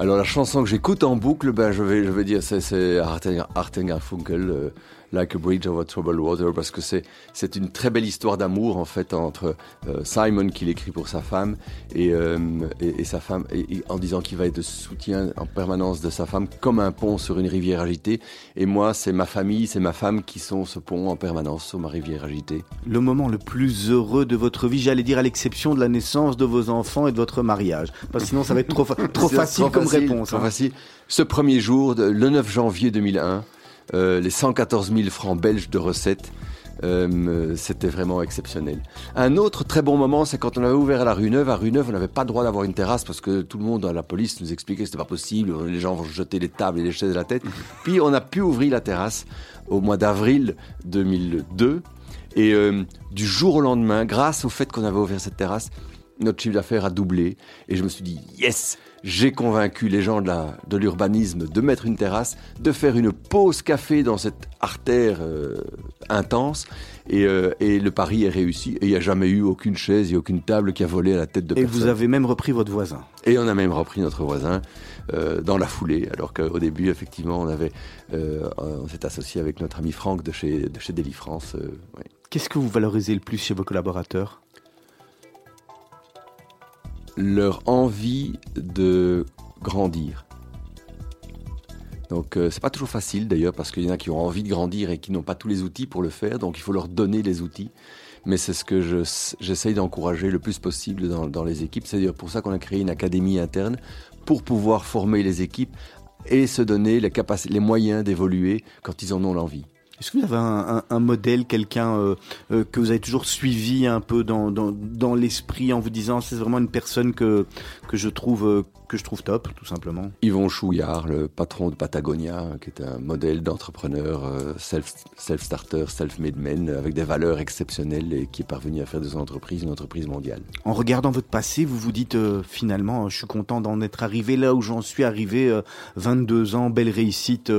alors la chanson que j'écoute en boucle, ben je vais je vais dire c'est Hartinger Funkel, euh, Like a Bridge Over Troubled Water, parce que c'est c'est une très belle histoire d'amour en fait entre euh, Simon qui l'écrit pour sa femme et euh, et, et, sa femme et, et en disant qu'il va être de soutien en permanence de sa femme comme un pont sur une rivière agitée. Et moi c'est ma famille, c'est ma femme qui sont ce pont en permanence sur ma rivière agitée. Le moment le plus heureux de votre vie, j'allais dire à l'exception de la naissance de vos enfants et de votre mariage, parce que sinon ça va être trop fa trop facile trop comme réponse. Trop hein. facile. Ce premier jour, le 9 janvier 2001. Euh, les 114 000 francs belges de recettes. Euh, c'était vraiment exceptionnel. Un autre très bon moment, c'est quand on avait ouvert à la rue Neuve. À rue Neuve, on n'avait pas le droit d'avoir une terrasse parce que tout le monde, la police, nous expliquait que c'était pas possible. Les gens vont jeter les tables et les chaises à la tête. Puis on a pu ouvrir la terrasse au mois d'avril 2002. Et euh, du jour au lendemain, grâce au fait qu'on avait ouvert cette terrasse, notre chiffre d'affaires a doublé. Et je me suis dit, yes, j'ai convaincu les gens de l'urbanisme de, de, mettre une terrasse, de faire une pause café dans cette artère euh, intense. Et, euh, et, le pari est réussi. Et il n'y a jamais eu aucune chaise et aucune table qui a volé à la tête de et personne. Et vous avez même repris votre voisin. Et on a même repris notre voisin euh, dans la foulée. Alors qu'au début, effectivement, on avait, on s'est associé avec notre ami Franck de chez, de chez Deli France. Ouais. Qu'est-ce que vous valorisez le plus chez vos collaborateurs? Leur envie de grandir. Donc euh, c'est pas toujours facile d'ailleurs parce qu'il y en a qui ont envie de grandir et qui n'ont pas tous les outils pour le faire, donc il faut leur donner les outils. Mais c'est ce que j'essaye je, d'encourager le plus possible dans, les équipes. C'est pour ça qu'on a créé une académie interne pour pouvoir former les équipes et se donner les moyens d'évoluer quand ils en ont l'envie. Est-ce que vous avez un, un, modèle, quelqu'un euh, euh, que vous avez toujours suivi un peu dans, dans, dans l'esprit en vous disant c'est vraiment une personne que, que je trouve euh, que je trouve top, tout simplement? Yvon Chouillard, le patron de Patagonia, qui est un modèle d'entrepreneur self, self-starter, self-made man, avec des valeurs exceptionnelles et qui est parvenu à faire de son entreprise une entreprise mondiale. En regardant votre passé, vous vous dites finalement, je suis content d'en être arrivé là où j'en suis arrivé, 22 ans, belle réussite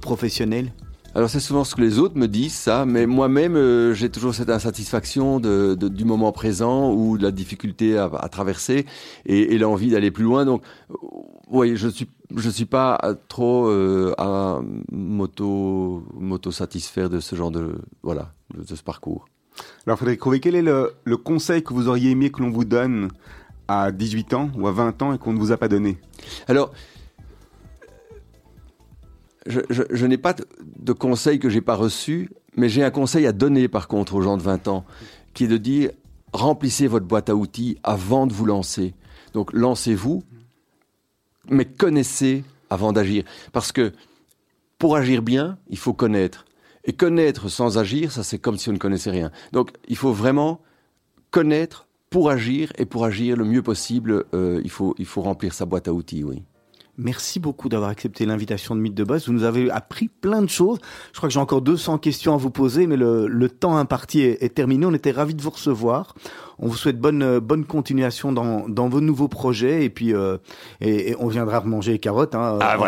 professionnelle? Alors c'est souvent ce que les autres me disent, ça, mais moi-même euh, j'ai toujours cette insatisfaction de, du moment présent ou de la difficulté à, traverser et, l'envie d'aller plus loin. Donc, euh, oui, je suis je suis pas trop euh, à m'auto m'auto satisfaire de ce genre de voilà de, ce parcours. Alors Frédéric Rouvet, quel est le, le conseil que vous auriez aimé que l'on vous donne à 18 ans ou à 20 ans et qu'on ne vous a pas donné? Alors je, n'ai pas de conseil que j'ai pas reçu, mais j'ai un conseil à donner par contre aux gens de 20 ans, qui est de dire remplissez votre boîte à outils avant de vous lancer. Donc lancez-vous, mais connaissez avant d'agir. Parce que pour agir bien, il faut connaître. Et connaître sans agir, ça c'est comme si on ne connaissait rien. Donc il faut vraiment connaître pour agir, et pour agir le mieux possible, euh, il, faut, il faut remplir sa boîte à outils, oui. Merci beaucoup d'avoir accepté l'invitation de Mythe de Boss. Vous nous avez appris plein de choses. Je crois que j'ai encore 200 questions à vous poser, mais le, temps imparti est, terminé. On était ravis de vous recevoir. On vous souhaite bonne bonne continuation dans, dans vos nouveaux projets et puis euh, et, on viendra manger les carottes. Hein, ah,